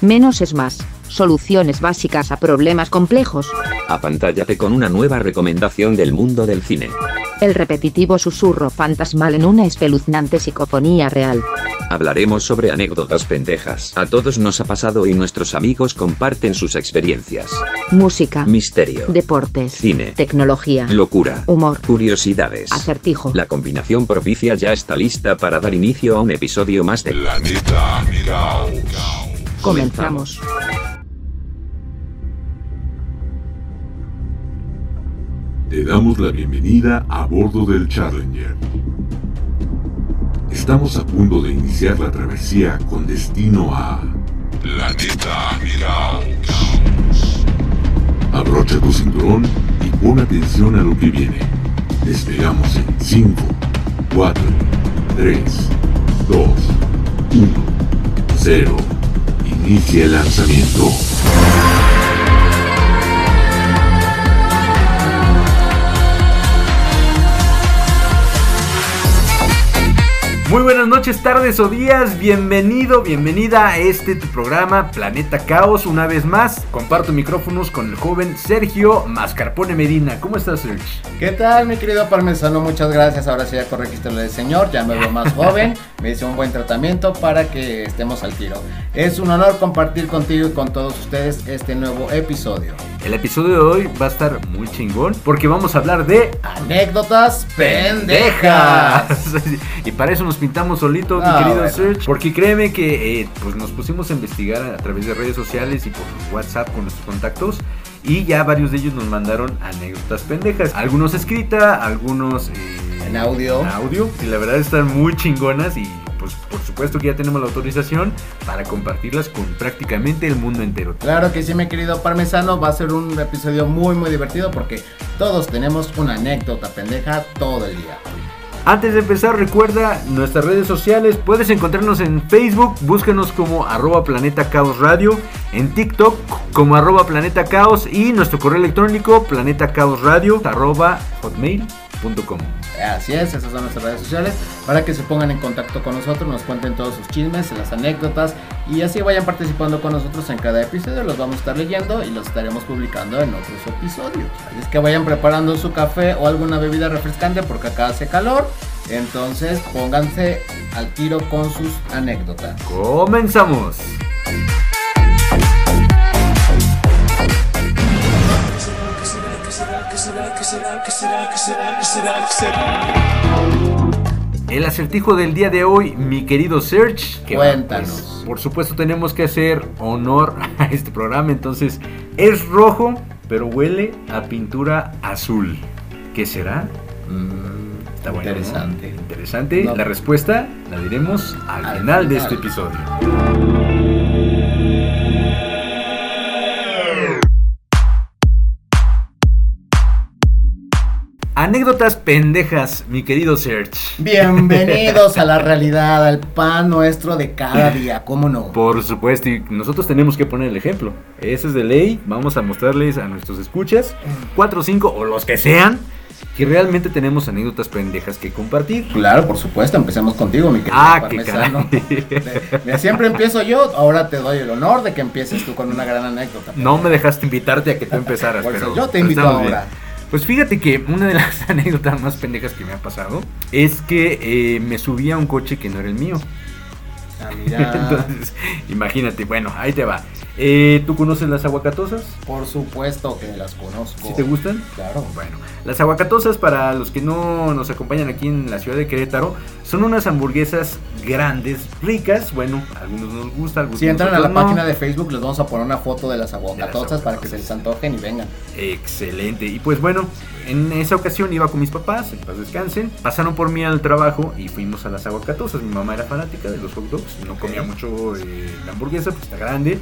Menos es más. Soluciones básicas a problemas complejos. Apantállate con una nueva recomendación del mundo del cine. El repetitivo susurro fantasmal en una espeluznante psicofonía real. Hablaremos sobre anécdotas pendejas. A todos nos ha pasado y nuestros amigos comparten sus experiencias. Música. Misterio. Deportes. Cine. Tecnología. Locura. Humor. Curiosidades. Acertijo. La combinación propicia ya está lista para dar inicio a un episodio más de Planeta Caos. Comenzamos. Te damos la bienvenida a bordo del Challenger. Estamos a punto de iniciar la travesía con destino a Planeta Caos. Abrocha tu cinturón y pon atención a lo que viene. Despegamos en 5, 4, 3, 2, 1, 0. Inicia el lanzamiento. Muy buenas noches, tardes o días, bienvenido, bienvenida a este tu programa Planeta Caos. Una vez más, comparto micrófonos con el joven Sergio Mascarpone Medina. ¿Cómo estás, Sergio? ¿Qué tal, mi querido parmesano? Muchas gracias. Ahora sí ya corregiste lo del señor, ya me veo más joven. Me hice un buen tratamiento para que estemos al tiro. Es un honor compartir contigo y con todos ustedes este nuevo episodio. El episodio de hoy va a estar muy chingón porque vamos a hablar de Anécdotas pendejas. y para eso nos pintamos solito, mi Ah, querido bueno. Serge. Porque créeme que eh, pues nos pusimos a investigar a través de redes sociales y por WhatsApp con nuestros contactos. Y ya varios de ellos nos mandaron anécdotas pendejas. Algunos escrita, algunos eh, En audio. en audio. Y la verdad están muy chingonas y pues por supuesto que ya tenemos la autorización para compartirlas con prácticamente el mundo entero. Claro que sí, mi querido parmesano. Va a ser un episodio muy, muy divertido porque todos tenemos una anécdota pendeja todo el día. Antes de empezar, recuerda nuestras redes sociales. Puedes encontrarnos en Facebook, búscanos como arroba Planeta Caos Radio, en TikTok como arroba Planeta Caos y nuestro correo electrónico planetacaosradio arroba hotmail.com. Así es, esas son nuestras redes sociales para que se pongan en contacto con nosotros, nos cuenten todos sus chismes, las anécdotas y así vayan participando con nosotros en cada episodio. Los vamos a estar leyendo y los estaremos publicando en otros episodios. Así es que vayan preparando su café o alguna bebida refrescante porque acá hace calor. Entonces pónganse al tiro con sus anécdotas. Comenzamos. El acertijo del día de hoy, mi querido Serge. que, Cuéntanos. pues, por supuesto tenemos que hacer honor a este programa, entonces es rojo, pero huele a pintura azul. ¿Qué será? Mm, está bueno, ¿no? Interesante. Interesante. No. La respuesta la diremos al, Al final, de final. este episodio. Anécdotas pendejas, mi querido Serge. Bienvenidos a la realidad, al pan nuestro de cada día, ¿cómo no? Por supuesto, y nosotros tenemos que poner el ejemplo. Ese es de ley. Vamos a mostrarles a nuestros escuchas, 4 o 5 o los que sean, que realmente tenemos anécdotas pendejas que compartir. Claro, por supuesto, empecemos contigo, mi querido Ah, qué parmesano. Mira, siempre empiezo yo, ahora te doy el honor de que empieces tú con una gran anécdota. No me dejaste invitarte a que tú empezaras, pero yo te invito ahora. bien. Pues fíjate que una de las anécdotas más pendejas que me ha pasado es que eh, me subí a un coche que no era el mío. Ah, mira, Entonces, imagínate, bueno, ahí te va. Eh, ¿Tú conoces las aguacatosas? por supuesto que las conozco. ¿Sí te gustan? Claro. Bueno, las aguacatosas, para los que no nos acompañan aquí en la ciudad de Querétaro, son unas hamburguesas grandes, ricas. Bueno, a algunos nos gusta, algunos Si entran a la no. página de Facebook, les vamos a poner una foto de las aguacatosas para que se aguacatosas. les antojen y vengan. Excelente. Y pues bueno, en esa ocasión iba con mis papás, en paz descansen. Pasaron por mí al trabajo y fuimos a las aguacatosas. Mi mamá era fanática de los hot dogs, no comía mucho eh, la hamburguesa, pues está grande.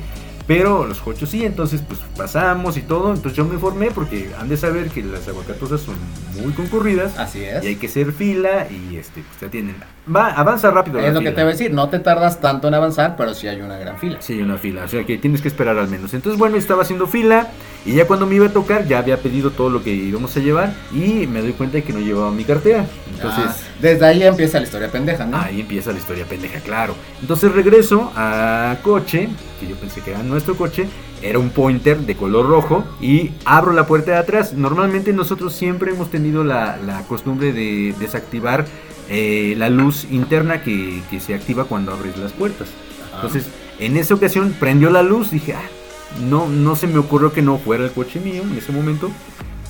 Pero los cochos sí, entonces pues pasamos y todo. Entonces yo me formé porque han de saber que las aguacatosas son muy concurridas. Así es. Y hay que hacer fila y este, pues te atienden. Va, avanza rápido. Es lo que te voy a decir, no te tardas tanto en avanzar, pero sí hay una gran fila. Sí, hay una fila, o sea que tienes que esperar al menos. Entonces, bueno, estaba haciendo fila y ya cuando me iba a tocar ya había pedido todo lo que íbamos a llevar y me doy cuenta de que no llevaba mi cartera. Entonces, Ah, desde ahí empieza la historia pendeja, ¿no? ahí empieza la historia pendeja, claro. Entonces regreso a coche, que yo pensé que era nuestro coche, era un pointer de color rojo y abro la puerta de atrás. Normalmente nosotros siempre hemos tenido la, la costumbre de desactivar eh, la luz interna que, que se activa cuando abres las puertas. Ajá. Entonces, en esa ocasión prendió la luz, dije, ah, no, no se me ocurrió que no fuera el coche mío en ese momento.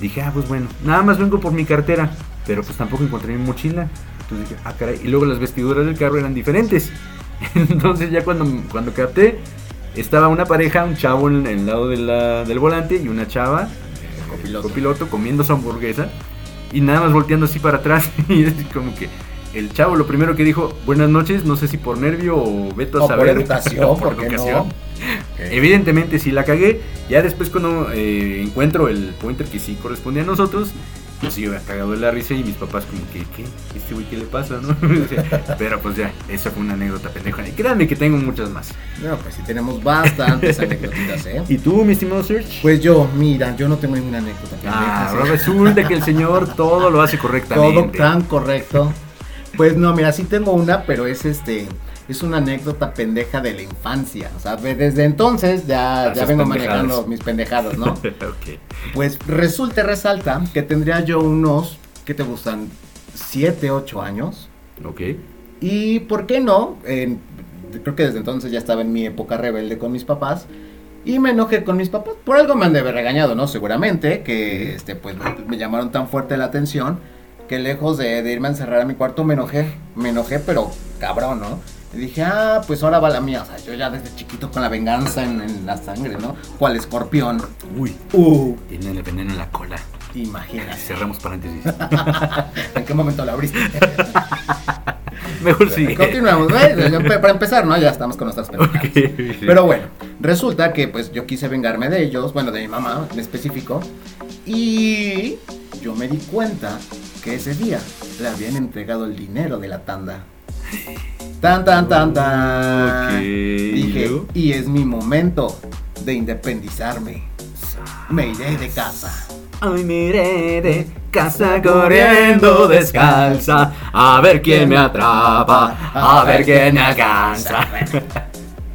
Dije, ah, pues bueno, nada más vengo por mi cartera, pero pues tampoco encontré mi mochila. Entonces dije, ah, caray, y luego las vestiduras del carro eran diferentes. Entonces ya cuando, cuando capté, estaba una pareja, un chavo en, el lado de la- del volante y una chava, Copiloto. copiloto, comiendo su hamburguesa y nada más volteando así para atrás. y es como que el chavo lo primero que dijo, buenas noches, no sé si por nervio o veto a O por saber. educación, por ¿por qué educación. no? Evidentemente sí la cagué. Ya después cuando eh, encuentro el pointer que sí corresponde a nosotros, yo sí iba cagado de la risa y mis papás como que, ¿qué? ¿Este güey qué le pasa? ¿no? Pero pues ya, esa fue una anécdota pendeja. Y créanme que tengo muchas más. No, pues sí tenemos bastantes anécdotas, ¿eh? ¿Y tú, mi estimado Serge? Pues yo, mira, yo no tengo ninguna anécdota. Ah, ahora ¿sí? resulta que el señor todo lo hace Todo correctamente. tan correcto. Pues no, mira, sí tengo una, pero es este. Es una anécdota pendeja de la infancia. O sea, desde entonces ya, ya Haces vengo pendejadas. manejando mis pendejadas, ¿no? ok. Pues resulta resalta que tendría yo unos, ¿qué te gustan? 7, 8 años. Ok. Y por qué no, creo que desde entonces ya estaba en mi época rebelde con mis papás. Y me enojé con mis papás. Por algo me han de haber regañado, ¿no? Seguramente. Que este, pues me, me llamaron tan fuerte la atención. Que lejos de, de irme a encerrar a mi cuarto me enojé. Me enojé, pero cabrón, ¿no? Y dije, ah, pues ahora va la mía. O sea, yo ya desde chiquito con la venganza en, en la sangre, ¿no? Cual escorpión. Uy, Uh, tiene el veneno en la cola. imagínate. Cerramos paréntesis. ¿En qué momento la abriste? Mejor sigue. Continuamos, ¿no? Para empezar, ¿no? Ya estamos con nuestras pendejadas. Ok, sí. Pero bueno, resulta que pues yo quise vengarme de ellos, bueno, de mi mamá en específico, y yo me di cuenta que ese día le habían entregado el dinero de la tanda. Tan, tan, tan, tan. Ok, ¿y Dije, y es mi momento de independizarme. Me iré de casa. Ay, miré de casa corriendo descalza. A ver quién me atrapa. A ver quién me alcanza.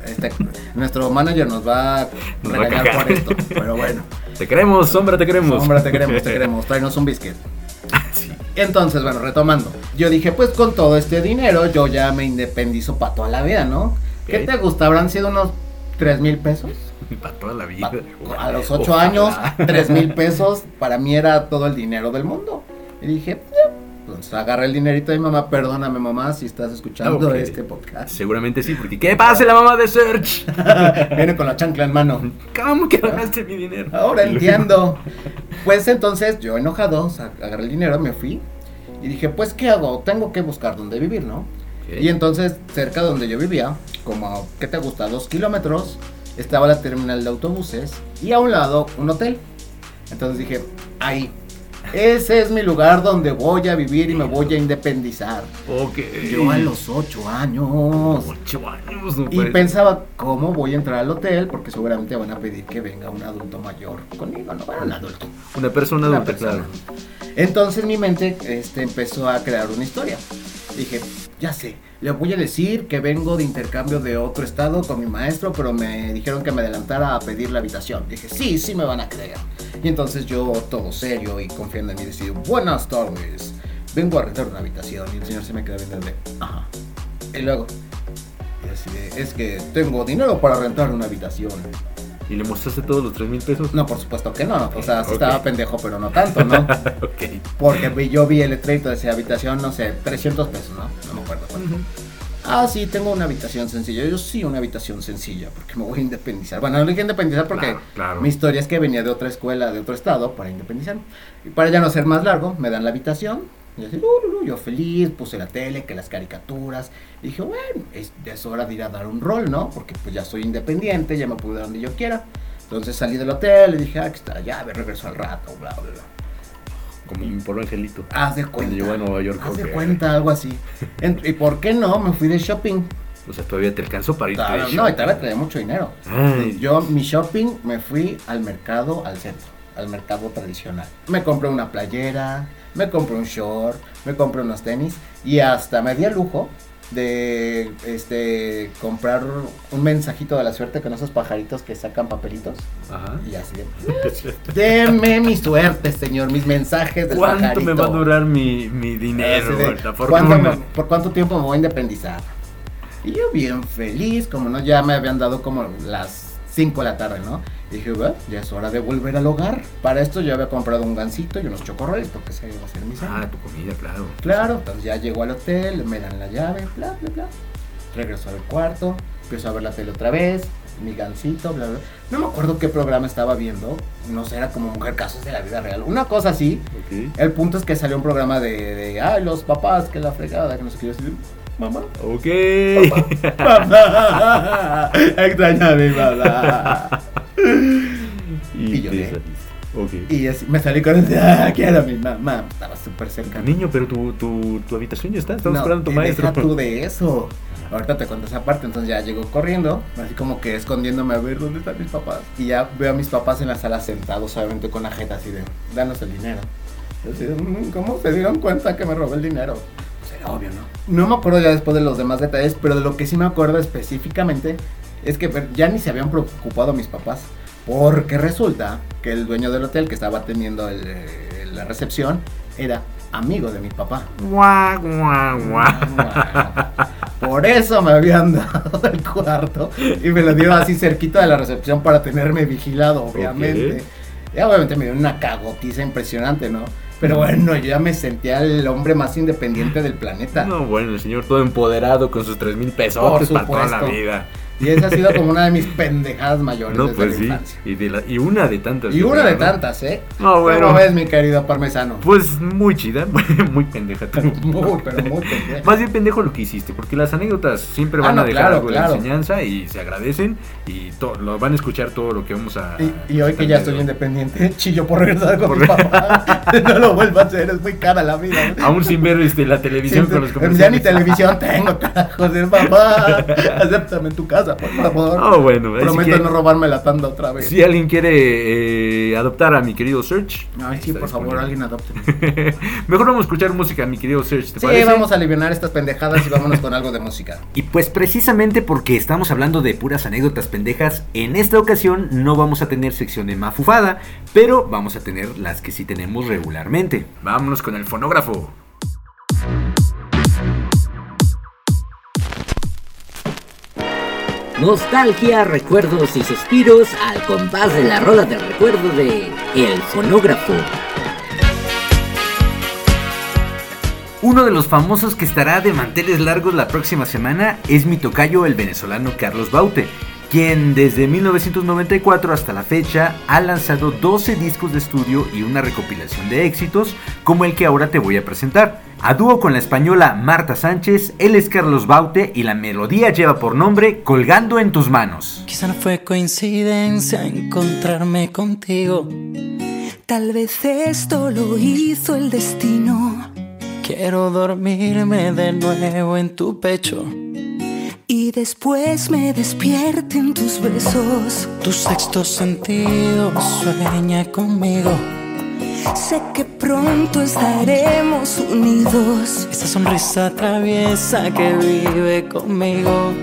Este, nuestro manager nos va a regañar por esto, pero bueno. Te queremos, sombra, te queremos. Hombre, te queremos, te queremos. Tráenos un biscuit. Entonces, bueno, retomando. Yo dije, pues con todo este dinero, yo ya me independizo para toda la vida, ¿no? ¿Qué te gusta? ¿Habrán sido unos 3 mil pesos? Para toda la vida. Pa- a los 8 Ojalá. años, 3 mil pesos, para mí era todo el dinero del mundo. Y dije, "Ya". Entonces agarré el dinerito de mi mamá, perdóname mamá si estás escuchando este podcast. Seguramente sí, porque ¿qué pasa la mamá de Serge? Viene con la chancla en mano. ¿Cómo que ganaste mi dinero? Ahora entiendo. Pues entonces yo enojado, agarré el dinero, me fui y dije, pues ¿qué hago? Tengo que buscar dónde vivir, ¿no? Ok. Y entonces cerca de donde yo vivía, como a, ¿qué te gusta? Dos kilómetros, estaba la terminal de autobuses y a un lado un hotel. Entonces dije, ahí, ese es mi lugar donde voy a vivir y me voy a independizar. Ok. Yo a los ocho años. Ocho años, no Y puede pensaba, ¿cómo voy a entrar al hotel? Porque seguramente van a pedir que venga un adulto mayor conmigo, no, bueno, un adulto. Una persona Una adulta, persona. claro. Entonces mi mente este, empezó a crear una historia. Dije, ya sé, le voy a decir que vengo de intercambio de otro estado con mi maestro, pero me dijeron que me adelantara a pedir la habitación. Dije, sí, sí me van a creer. Y entonces yo, todo serio y confiando en mí, decidí, buenas tardes, vengo a rentar una habitación. Y el señor se me queda viendo de, ajá. Y luego, y es que tengo dinero para rentar una habitación. ¿Y le mostraste todos los tres mil pesos? No, por supuesto que no. O sea, sí estaba pendejo, pero no tanto, ¿no? ok. Porque yo vi el letrerito de esa habitación, no sé, 300 pesos, ¿no? No me acuerdo. Ah, sí, tengo una habitación sencilla. Yo sí, una habitación sencilla, porque me voy a independizar. Bueno, no dije independizar porque Claro, claro. mi historia es que venía de otra escuela, de otro estado, para independizar. Y para ya no ser más largo, me dan la habitación, Y así, "Uh, lu, lu", yo feliz, puse la tele, que las caricaturas. Y dije, bueno, es, ya es hora de ir a dar un rol, ¿no? Porque pues ya soy independiente, ya me puedo ir donde yo quiera. Entonces salí del hotel y dije, ah, aquí está la llave, regreso al rato, bla, bla, bla. Como mi pobre angelito. Haz de cuenta. llegó a Nueva York. Haz de cuenta, algo así. ¿Y por qué no? Me fui de shopping. O sea, todavía te alcanzó para irte de no, y todavía traía mucho dinero. Ay. Yo, mi shopping, me fui al mercado, al centro, al mercado tradicional. Me compré una playera, me compré un short, me compré unos tenis y hasta me di el lujo de este comprar un mensajito de la suerte con esos pajaritos que sacan papelitos Ajá. y así de, deme mi suerte señor mis mensajes del ¿Cuánto pajarito me va a durar mi, mi dinero? De, la ¿cuánto me- ¿Por cuánto tiempo me voy a independizar? Y yo bien feliz, como no, ya me habían dado como las 5 de la tarde, ¿no? Y dije, bueno, ya es hora de volver al hogar. Para esto yo había comprado un gansito y unos chocorroles, porque ese iba a ser mi cena. Ah, tu comida, claro. Claro, entonces ya llego al hotel, me dan la llave, bla, bla, bla. Regreso al cuarto, empiezo a ver la tele otra vez, mi gansito, bla, bla. No me acuerdo qué programa estaba viendo, no sé, era como Mujer Casos de la Vida Real, una cosa así. El punto es que salió un programa de, de ay, los papás, que la fregada, que no sé qué. Yo mamá. Ok. Mamá. Extraña a mi mamá. y Y lloré. te saliste. Ok. Y así, me salí con ese, ah, quiero mi mamá. Estaba súper cerca. Niño, pero tu, tu, tu habitación ya está. Estamos No, esperando a tu maestro. Deja tú de eso. Ahorita te cuento esa parte, entonces ya llego corriendo, así como que escondiéndome a ver dónde están mis papás. Y ya veo a mis papás en la sala sentados, obviamente con la jeta así de, danos el dinero. De, "Mm, ¿cómo se dieron cuenta que me robé el dinero? Obvio, ¿no? No me acuerdo ya después de los demás detalles, pero de lo que sí me acuerdo específicamente es que ya ni se habían preocupado mis papás. Porque resulta que el dueño del hotel que estaba teniendo el, eh, la recepción era amigo de mi papá. Guau, guau, guau. Por eso me habían dado el cuarto y me lo dio así cerquita de la recepción para tenerme vigilado, obviamente. Ok. Y obviamente me dio una cagotiza impresionante, ¿no? Pero bueno, yo ya me sentía el hombre más independiente del planeta. No, bueno, el señor todo empoderado con sus tres mil pesos para toda la vida. Y esa ha sido como una de mis pendejadas mayores No, desde pues la sí. infancia. Y, de la- y una de tantas. Y una de tantas, ¿eh? No, bueno. ¿Cómo ves, mi querido parmesano? Pues muy chida, muy pendeja. tú. Muy, pero muy pendeja. Más bien pendejo lo que hiciste, porque las anécdotas siempre Ah, van no, a dejar claro, algo claro. de enseñanza y se agradecen y lo van a escuchar todo lo que vamos a. Y, y hoy que ya estoy independiente, chillo por regresar con Por- mi papá. no lo vuelvo a hacer, es muy cara la vida. Aún sin ver este, la televisión con los comerciales. ya ni televisión tengo, carajo, papá. Acéptame en tu casa, por favor. Oh, bueno, Prometo no robarme la tanda otra vez. si alguien quiere eh, adoptar a mi querido Search. Ay, sí, está por favor, disponible. alguien adopte. Mejor vamos a escuchar música, mi querido Search, ¿te Sí, parece? vamos a aliviar estas pendejadas y vámonos con algo de música. Y pues precisamente porque estamos hablando de puras anécdotas pendejas, en esta ocasión no vamos a tener sección de mafufada, pero vamos a tener las que sí tenemos regularmente. Vámonos con el fonógrafo. Nostalgia, recuerdos y suspiros al compás de la rola del recuerdo de El Fonógrafo. Uno de los famosos que estará de manteles largos la próxima semana es mi tocayo el venezolano Carlos Baute, quien desde 1994 hasta la fecha ha lanzado 12 discos de estudio y una recopilación de éxitos como el que ahora te voy a presentar. A dúo con la española Marta Sánchez, él es Carlos Baute y la melodía lleva por nombre Colgando en tus manos. Quizá no fue coincidencia encontrarme contigo. Tal vez esto lo hizo el destino. Quiero dormirme de nuevo en tu pecho. Y después me despierten tus besos. Tu sexto sentido sueña conmigo. Sé que pronto estaremos unidos. Esa sonrisa traviesa que vive conmigo.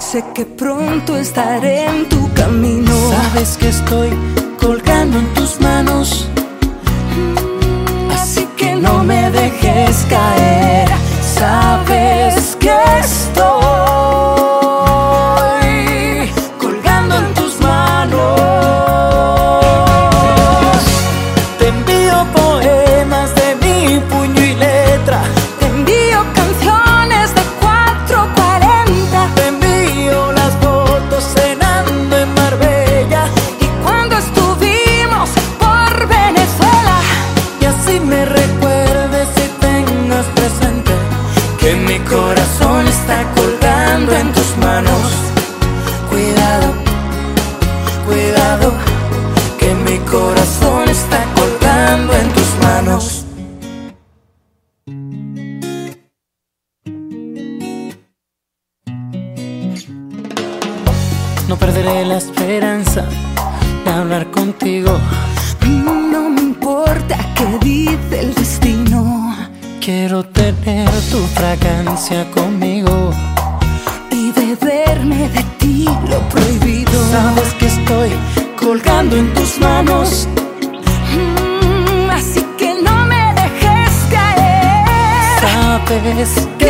Sé que pronto estaré en tu camino. Sabes que estoy colgando en tus manos. Así que no me Sabes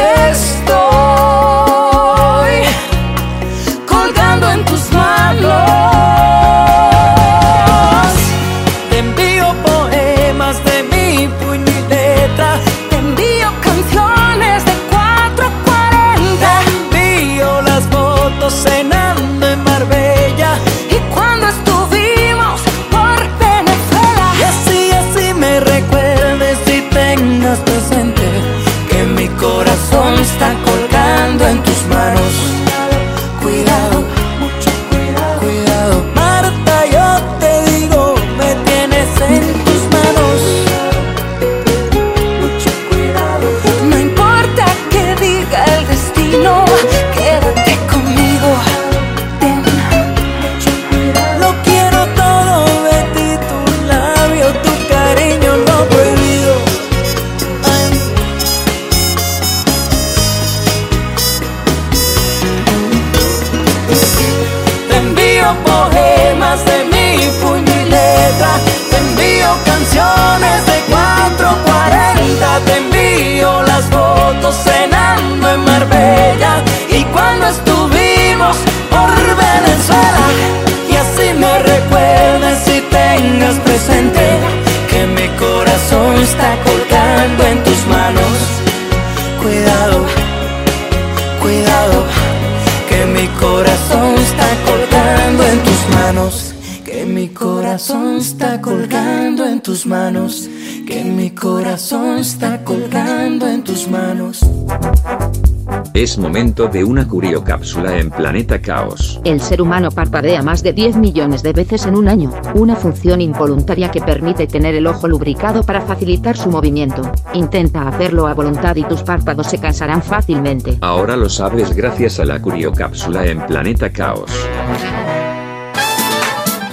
Es momento de una curiocápsula en Planeta Caos. El ser humano parpadea más de 10 millones de veces en un año, una función involuntaria que permite tener el ojo lubricado para facilitar su movimiento. Intenta hacerlo a voluntad y tus párpados se cansarán fácilmente. Ahora lo sabes gracias a la curiocápsula en Planeta Caos.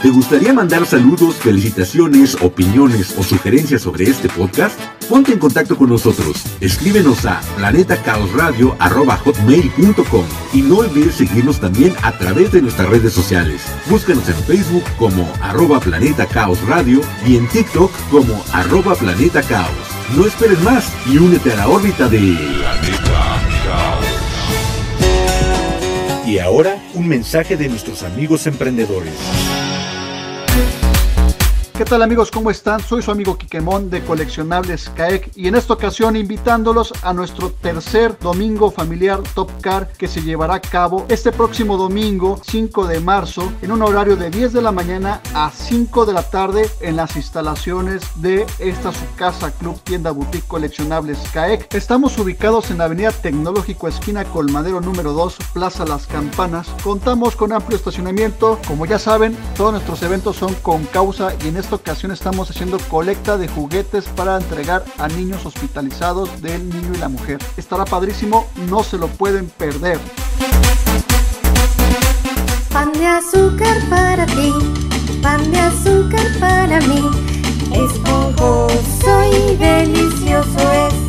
¿Te gustaría mandar saludos, felicitaciones, opiniones o sugerencias sobre este podcast? Ponte en contacto con nosotros. Escríbenos a planetacaosradio.com y no olvides seguirnos también a través de nuestras redes sociales. Búscanos en Facebook como arroba Planeta Caos Radio y en TikTok como arroba Planeta Caos. No esperes más y únete a la órbita de Planeta Caos. Y ahora un mensaje de nuestros amigos emprendedores. ¿Qué tal amigos? ¿Cómo están? Soy su amigo Quiquemón de Coleccionables CAEC y en esta ocasión invitándolos a nuestro tercer domingo familiar Top Car que se llevará a cabo este próximo domingo 5 de marzo en un horario de 10 de la mañana a 5 de la tarde en las instalaciones de esta su casa Club Tienda Boutique Coleccionables CAEC. Estamos ubicados en Avenida Tecnológico esquina Colmadero número 2, Plaza Las Campanas. Contamos con amplio estacionamiento. Como ya saben, todos nuestros eventos son con causa y en este ocasión estamos haciendo colecta de juguetes para entregar a niños hospitalizados del niño y la mujer. Estará padrísimo, no se lo pueden perder. Pan de azúcar para ti, pan de azúcar para mí, esponjoso y delicioso es.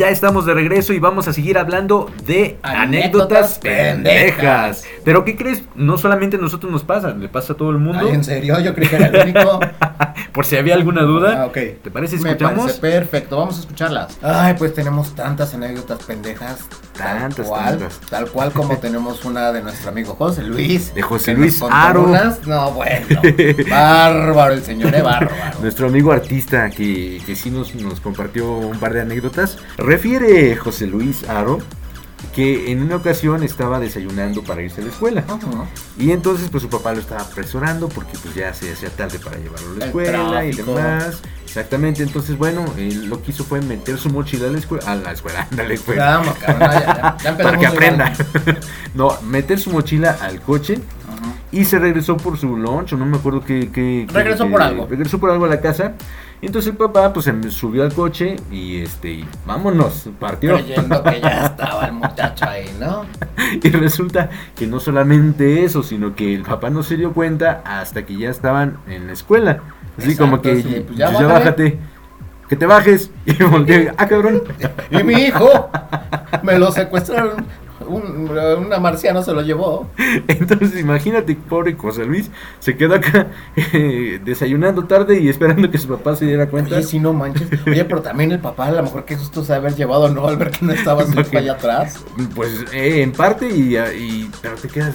Ya estamos de regreso y vamos a seguir hablando de anécdotas, pendejas. Pero ¿qué crees? No solamente a nosotros nos pasa, le pasa a todo el mundo. ¿En serio? Yo creí que era el único. por si había alguna duda. Ah, ok. ¿Te parece si Me escuchamos? parece perfecto, vamos a escucharlas. Ay, pues tenemos tantas anécdotas pendejas. Tantas, tal cual, tantas. Tal cual como tenemos una de nuestro amigo José Luis. De José Luis Aro. unas- No, bueno. Bárbaro el señor, eh, bárbaro. Nuestro amigo artista que, que sí nos, nos compartió un par de anécdotas. Refiere José Luis Aro que en una ocasión estaba desayunando para irse a la escuela. Y entonces pues su papá lo estaba apresurando porque pues ya se hacía tarde para llevarlo a la El escuela y demás. Exactamente, entonces bueno, él lo que hizo fue meter su mochila a la escuela, a la escuela, ándale pues. Vamos, cabrón, ya, ya, ya para que aprenda. no, meter su mochila al coche y se regresó por su lunch, o no me acuerdo qué. Regresó qué- por algo. Regresó por algo a la casa. Y entonces el papá pues se subió al coche y este, y vámonos, partió. Creyendo que ya estaba el muchacho ahí, ¿no? y resulta que no solamente eso, sino que el papá no se dio cuenta hasta que ya estaban en la escuela. Así Exacto, como que sí, pues ya, ya bájale. bájate, que te bajes. Y volteé, ah cabrón. Y mi hijo me lo secuestraron. Un, una marciana se lo llevó. Entonces imagínate, pobre José Luis, se quedó acá eh, desayunando tarde y esperando que su papá se diera cuenta. Oye, si no manches. Oye, pero también el papá, a lo mejor que susto se haber llevado, ¿no? Al ver que no estaba hijo allá atrás. Pues eh, en parte y, y- pero te quedas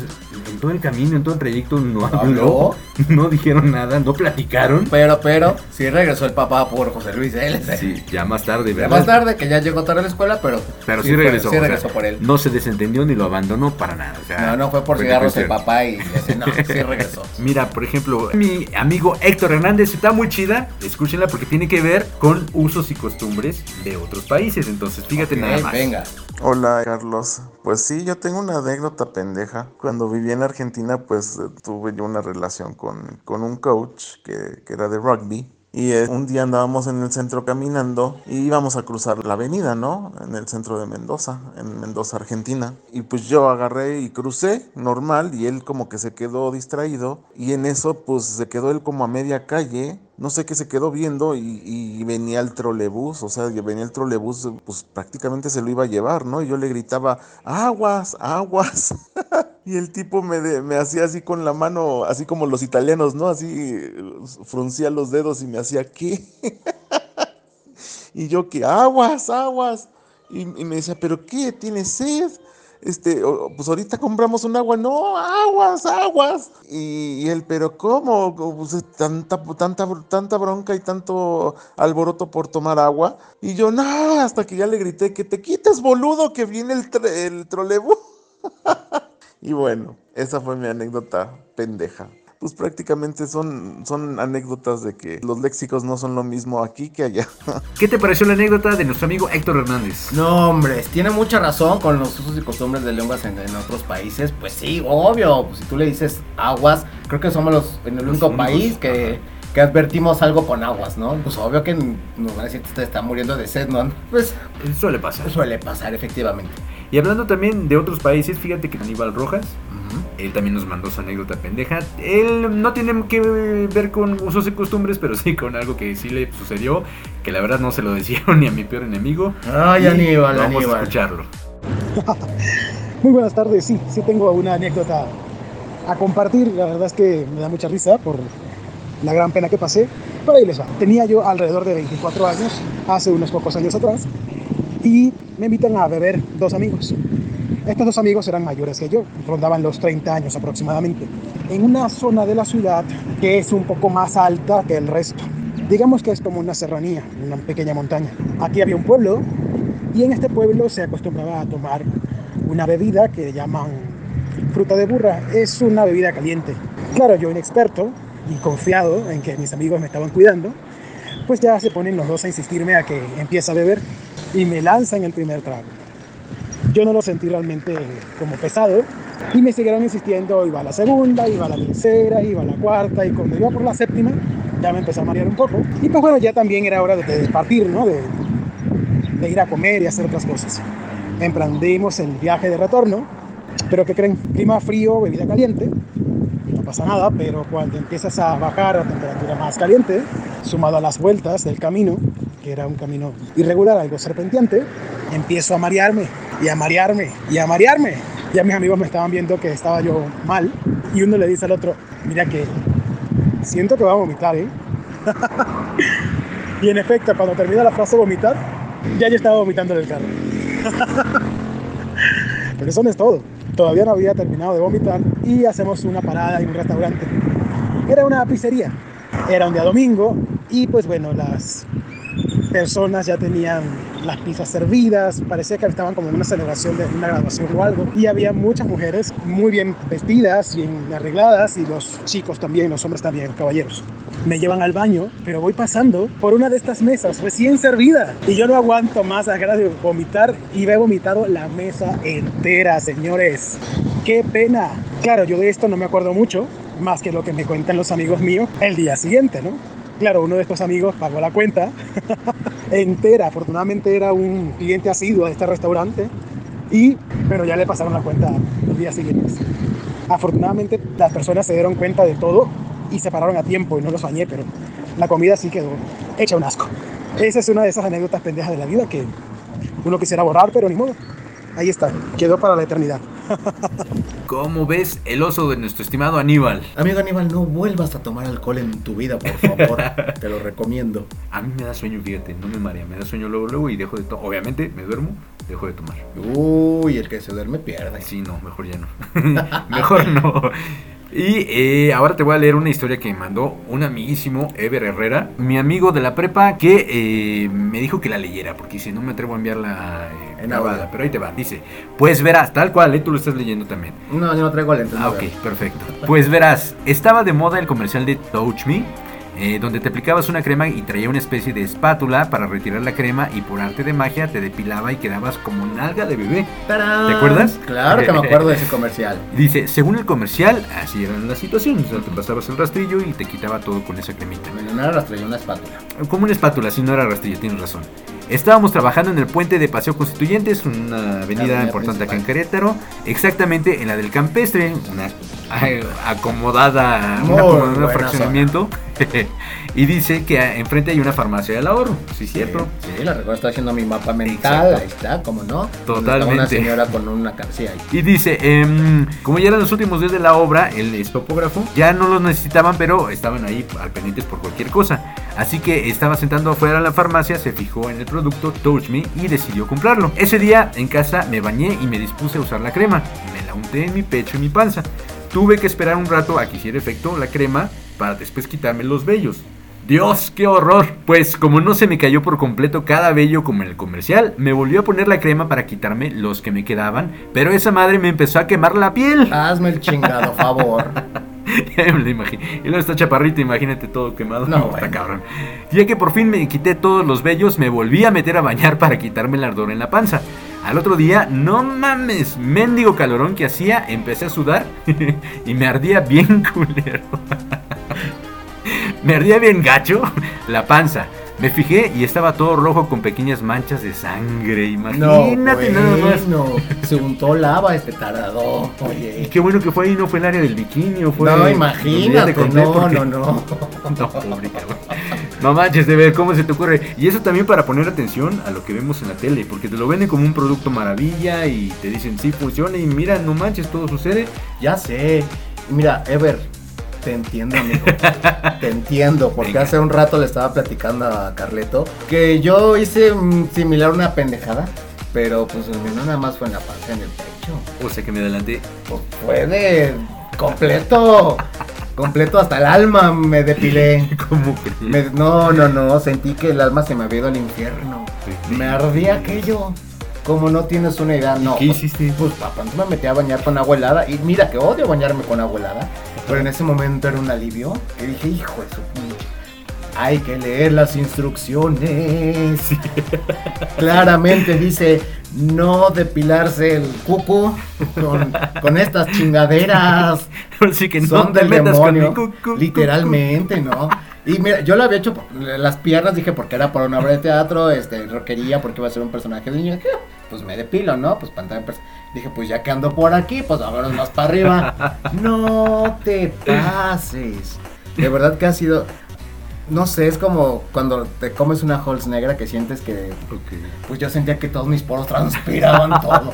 en todo el camino, en todo el trayecto no habló, no dijeron nada, no platicaron. Pero, pero, sí regresó el papá por José Luis. Él Sí, ya más tarde, Ya ¿verdad? más tarde, que ya llegó tarde a la escuela, pero. Pero sí, regresó. Sí o sea, regresó por él. No se desentendió ni lo abandonó para nada. o sea, No, no fue por fue cigarros el papá y ese no, sí regresó. Mira, por ejemplo, mi amigo Héctor Hernández está muy chida. Escúchenla porque tiene que ver con usos y costumbres de otros países. Entonces, fíjate nada más. venga. Hola Carlos, pues sí, yo tengo una anécdota pendeja. Cuando viví en Argentina, pues eh, tuve yo una relación con, con un coach que, que era de rugby. Y eh, un día andábamos en el centro caminando y íbamos a cruzar la avenida, ¿no? En el centro de Mendoza, en Mendoza, Argentina. Y pues yo agarré y crucé normal y él como que se quedó distraído. Y en eso pues se quedó él como a media calle no sé qué se quedó viendo y, venía el trolebús, o sea, venía el trolebús, pues prácticamente se lo iba a llevar, ¿no? Y yo le gritaba, aguas, aguas. y el tipo me, me hacía así con la mano, así como los italianos, ¿no? Así fruncía los dedos y me hacía, ¿qué? y yo que, aguas, aguas. Y, y me decía, ¿pero qué? ¿Tienes sed? Este, pues ahorita compramos un agua, no, aguas, aguas. Y, él, pero ¿cómo? Pues, tanta, tanta, tanta bronca y tanto alboroto por tomar agua. Y yo, no, hasta que ya le grité que te quites, boludo, que viene el, el y bueno, esa fue mi anécdota pendeja. Pues prácticamente son, son anécdotas de que los léxicos no son lo mismo aquí que allá. ¿Qué te pareció la anécdota de nuestro amigo Héctor Hernández? No, hombre, tiene mucha razón con los usos y costumbres de lenguas en, en otros países. Pues sí, obvio. Pues si tú le dices aguas, creo que somos los en el único país que, que advertimos algo con aguas, ¿no? Pues obvio que nos van a decir que usted está muriendo de sed, ¿no? Pues Suele pasar. suele pasar, efectivamente. Y hablando también de otros países, fíjate que Aníbal Rojas, él también nos mandó su anécdota pendeja. Él no tiene que ver con usos y costumbres, pero sí con algo que sí le sucedió, que la verdad no se lo decían ni a mi peor enemigo. Ay, Y Aníbal, Vamos Aníbal. a escucharlo. Muy buenas tardes, sí, sí tengo una anécdota a compartir. La verdad es que me da mucha risa por la gran pena que pasé. Pero ahí les va. Tenía yo alrededor de 24 años, hace unos pocos años atrás, y me invitan a beber dos amigos. Estos dos amigos eran mayores que yo, rondaban los 30 años aproximadamente, en una zona de la ciudad que es un poco más alta que el resto. Digamos que es como una serranía, una pequeña montaña. Aquí había un pueblo y en este pueblo se acostumbraba a tomar una bebida que llaman fruta de burra. Es una bebida caliente. Claro, yo inexperto y confiado en que mis amigos me estaban cuidando, pues ya se ponen los dos a insistirme a que empiece a beber y me lanzan el primer trago. Yo no lo sentí realmente como pesado y me siguieron insistiendo, iba a la segunda, iba a la tercera, iba a la cuarta y cuando iba por la séptima ya me empezó a marear un poco. Y pues bueno, ya también era hora de, partir, ¿no? De, de ir a comer y hacer otras cosas. Emprendimos el viaje de retorno, pero ¿qué creen? Clima frío, bebida caliente, no pasa nada, pero cuando empiezas a bajar a temperatura más caliente, sumado a las vueltas del camino, que era un camino irregular, algo serpenteante, empiezo a marearme y a marearme y a marearme. Ya mis amigos me estaban viendo que estaba yo mal y uno le dice al otro, mira que siento que va a vomitar, ¿eh? y en efecto, cuando termina la frase vomitar, ya yo estaba vomitando en el carro. Pero eso no es todo. Todavía no había terminado de vomitar y hacemos una parada en un restaurante. Era una pizzería. Era un día domingo y pues bueno, las personas ya tenían las pizzas servidas, parecía que estaban como en una celebración de una graduación o algo, y había muchas mujeres muy bien vestidas, bien arregladas, y los chicos también, los hombres también, caballeros. Me llevan al baño, pero voy pasando por una de estas mesas recién servida, y yo no aguanto más a de vomitar, y he vomitado la mesa entera, señores. ¡Qué pena! Claro, yo de esto no me acuerdo mucho, más que lo que me cuentan los amigos míos el día siguiente, ¿no? Claro, uno de estos amigos pagó la cuenta entera. Afortunadamente era un cliente asiduo de este restaurante. Y, pero ya le pasaron la cuenta los días siguientes. Afortunadamente las personas se dieron cuenta de todo y se pararon a tiempo y no los bañé, pero la comida sí quedó hecha un asco. Esa es una de esas anécdotas pendejas de la vida que uno quisiera borrar, pero ni modo. Ahí está, quedó para la eternidad. ¿Cómo ves el oso de nuestro estimado Aníbal? Amigo Aníbal, no vuelvas a tomar alcohol en tu vida, por favor. Te lo recomiendo. A mí me da sueño, fíjate, no me marea, me da sueño luego, luego y dejo de tomar. Obviamente, me duermo, dejo de tomar. Uy, el que se duerme pierde. Sí, no, mejor ya no. mejor no. Y eh, ahora te voy a leer una historia que me mandó un amiguísimo, Ever Herrera, mi amigo de la prepa, que eh, me dijo que la leyera, porque si no me atrevo a enviarla eh, en grabada. Pero ahí te va, dice, pues verás, tal cual, tú lo estás leyendo también. No, yo no traigo lentes. Ah, ok, perfecto. Pues verás, estaba de moda el comercial de Touch Me eh, donde te aplicabas una crema y traía una especie de espátula para retirar la crema y por arte de magia te depilaba y quedabas como nalga de bebé. ¿Te acuerdas? Claro que me acuerdo de ese comercial. Dice, según el comercial, así era la situación. O sea, te pasabas el rastrillo y te quitaba todo con esa cremita. no era rastrillo, una espátula. Como una espátula, si no era rastrillo, tienes razón. Estábamos trabajando en el puente de Paseo Constituyentes, una avenida importante acá en Querétaro, exactamente en la del Campestre, una acomodada, un fraccionamiento. y dice que enfrente hay una farmacia del ahorro, ¿sí cierto? Sí, la recuerdo, está haciendo mi mapa mental, ahí está, ¿cómo no? Totalmente. Una señora con una ahí. Y dice, em, como ya eran los últimos días de la obra, el estopógrafo, ya no los necesitaban, pero estaban ahí al pendientes por cualquier cosa. Así que estaba sentando afuera de la farmacia, se fijó en el producto Touch Me y decidió comprarlo. Ese día en casa me bañé y me dispuse a usar la crema. Me la unté en mi pecho y mi panza. Tuve que esperar un rato a que hiciera efecto la crema para después quitarme los vellos. Dios, qué horror. Pues como no se me cayó por completo cada vello como en el comercial, me volvió a poner la crema para quitarme los que me quedaban, pero esa madre me empezó a quemar la piel. Hazme el chingado favor. y luego está chaparrito, imagínate todo quemado. No, está cabrón. Ya que por fin me quité todos los vellos, me volví a meter a bañar para quitarme el ardor en la panza. Al otro día, no mames, mendigo calorón que hacía, empecé a sudar y me ardía bien culero. Me ardía bien gacho la panza. Me fijé y estaba todo rojo con pequeñas manchas de sangre. Imagínate no, nada más. No, se untó lava este tardado. Oye. Y qué bueno que fue ahí, no fue el área del bikini fue. No, imagínate. No, no, no. No, no manches, de ver cómo se te ocurre. Y eso también para poner atención a lo que vemos en la tele, porque te lo venden como un producto maravilla y te dicen sí funciona y mira, no manches, todo sucede. Ya sé. Mira, Ever, te entiendo, amigo. Te entiendo, porque hace un rato le estaba platicando a Carleto que yo hice similar una pendejada, pero pues no nada más fue en la parte en el pecho. O sea que me adelanté. Pues fue de completo. completo hasta el alma me depilé. ¿Cómo crees? no, no, no, sentí que el alma se me había ido al infierno. Me ardía aquello. Como no tienes una idea, no. ¿Qué hiciste? Pues papá, me metí a bañar con agua helada. Y mira que odio bañarme con agua helada. Pero en ese momento era un alivio. Y dije, hijo de su hay que leer las instrucciones. Claramente dice no depilarse el cuco con, estas chingaderas. Que Son del demonio. literalmente, ¿no? Y mira, yo lo había hecho las piernas, dije, porque era para una obra de teatro, este, roquería, porque iba a ser un personaje de niño. Pues me depilo, ¿no? Pues pantalla Dije, pues ya que ando por aquí, pues vámonos más para arriba. no te pases. De verdad que ha sido. No sé, es como cuando te comes una Halls negra que sientes que. Pues yo sentía que todos mis poros transpiraban todo.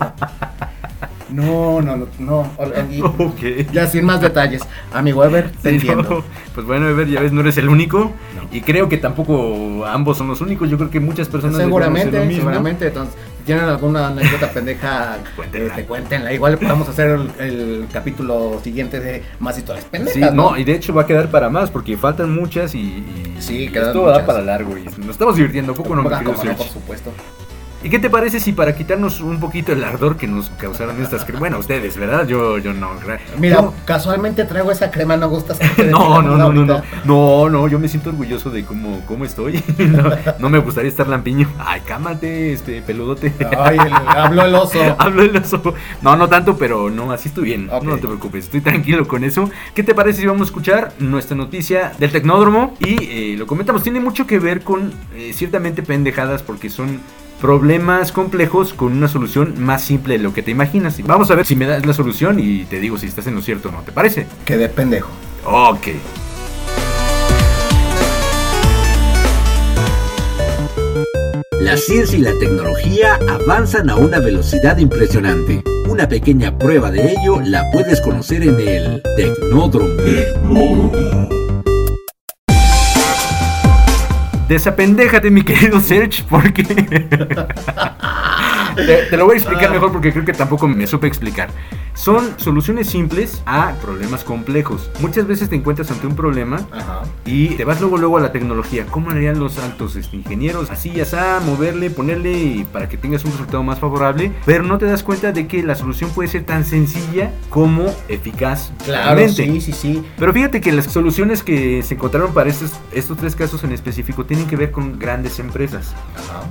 No, no, no, no. y- Ok. Ya sin más detalles. Amigo Ever, te Sí, entiendo. no. Pues bueno, Ever, ya ves, no eres el único. Y creo que tampoco ambos son los únicos. Yo creo que muchas personas Seguramente, seguramente. Entonces, tienen alguna anécdota pendeja, este, cuéntenla. Igual podemos hacer el, el capítulo siguiente de más historias pendejas. Sí, no, y de hecho va a quedar para más porque faltan muchas y, y Sí, y quedan esto va muchas. para largo y nos estamos divirtiendo un poco, ¿no? Ah, cómo no, por supuesto. ¿Y qué te parece si para quitarnos un poquito el ardor que nos causaron estas cre- Bueno, ustedes, ¿verdad? Yo, yo no. Mira, Yo- casualmente traigo esa crema, no gustas. no, no, no, no, no, no, no, yo me siento orgulloso de cómo, cómo estoy. No, no me gustaría estar lampiño. Ay, cámate, este peludote. Ay, el- habló el oso. Habló el oso. No, no tanto, pero no, así estoy bien. No te preocupes, estoy tranquilo con eso. ¿Qué te parece si vamos a escuchar nuestra noticia del Tecnódromo? Y eh, lo comentamos, tiene mucho que ver con eh, ciertamente pendejadas porque son problemas complejos con una solución más simple de lo que te imaginas. Y Vamos a ver si me das la solución y te digo si estás en lo cierto o no, ¿te parece? Que de pendejo. Ok. La ciencia y la tecnología avanzan a una velocidad impresionante. Una pequeña prueba de ello la puedes conocer en el Tecnódromo. Desapendéjate, mi querido Serge, porque. te, te lo voy a explicar mejor porque creo que tampoco me supe explicar. Son soluciones simples a problemas complejos. Muchas veces te encuentras ante un problema Ajá. y te vas luego luego a la tecnología. ¿Cómo harían los altos este, ingenieros? Así ya está, moverle, ponerle y para que tengas un resultado más favorable. Pero no te das cuenta de que la solución puede ser tan sencilla como eficaz. Claro, realmente. sí, sí, sí. Pero fíjate que las soluciones que se encontraron para estos, estos tres casos en específico tienen que ver con grandes empresas.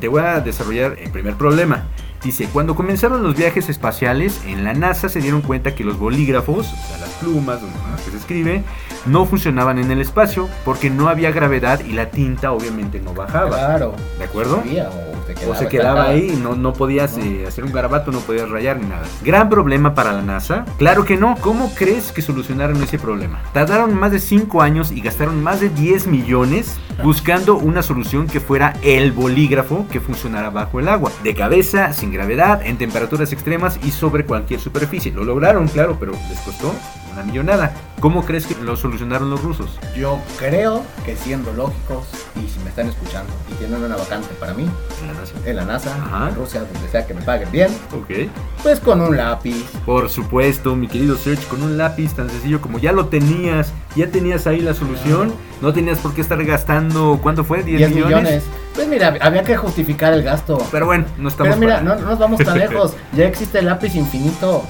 Te voy a desarrollar el primer problema. Dice, cuando comenzaron los viajes espaciales, en la NASA se dieron cuenta que los bolígrafos, o sea, las plumas donde que se escribe, no funcionaban en el espacio porque no había gravedad y la tinta obviamente no bajaba. Claro. ¿De acuerdo? O se quedaba, O se quedaba estancada. ahí y no, no podías eh, hacer un garabato, no podías rayar ni nada. Gran problema para la NASA. Claro que no. ¿Cómo crees que solucionaron ese problema? Tardaron más de 5 años y gastaron más de 10 millones buscando una solución que fuera el bolígrafo que funcionara bajo el agua. De cabeza, sin gravedad, en temperaturas extremas y sobre cualquier superficie. Lo lograron, claro, pero les costó una millonada. ¿Cómo crees que lo solucionaron los rusos? Yo creo que siendo lógicos y si me están escuchando y tienen una vacante para mí En la NASA. en la NASA, en Rusia, donde sea que me paguen bien, Ok. pues con un lápiz. Por supuesto, mi querido Serge, con un lápiz tan sencillo como ya lo tenías, ya tenías ahí la solución, no tenías por qué estar gastando, ¿cuánto fue? 10, 10 millones. millones. Pues mira, había que justificar el gasto. Pero bueno, no estamos Pero mira, para- no, no nos vamos tan lejos. Ya existe el lápiz infinito.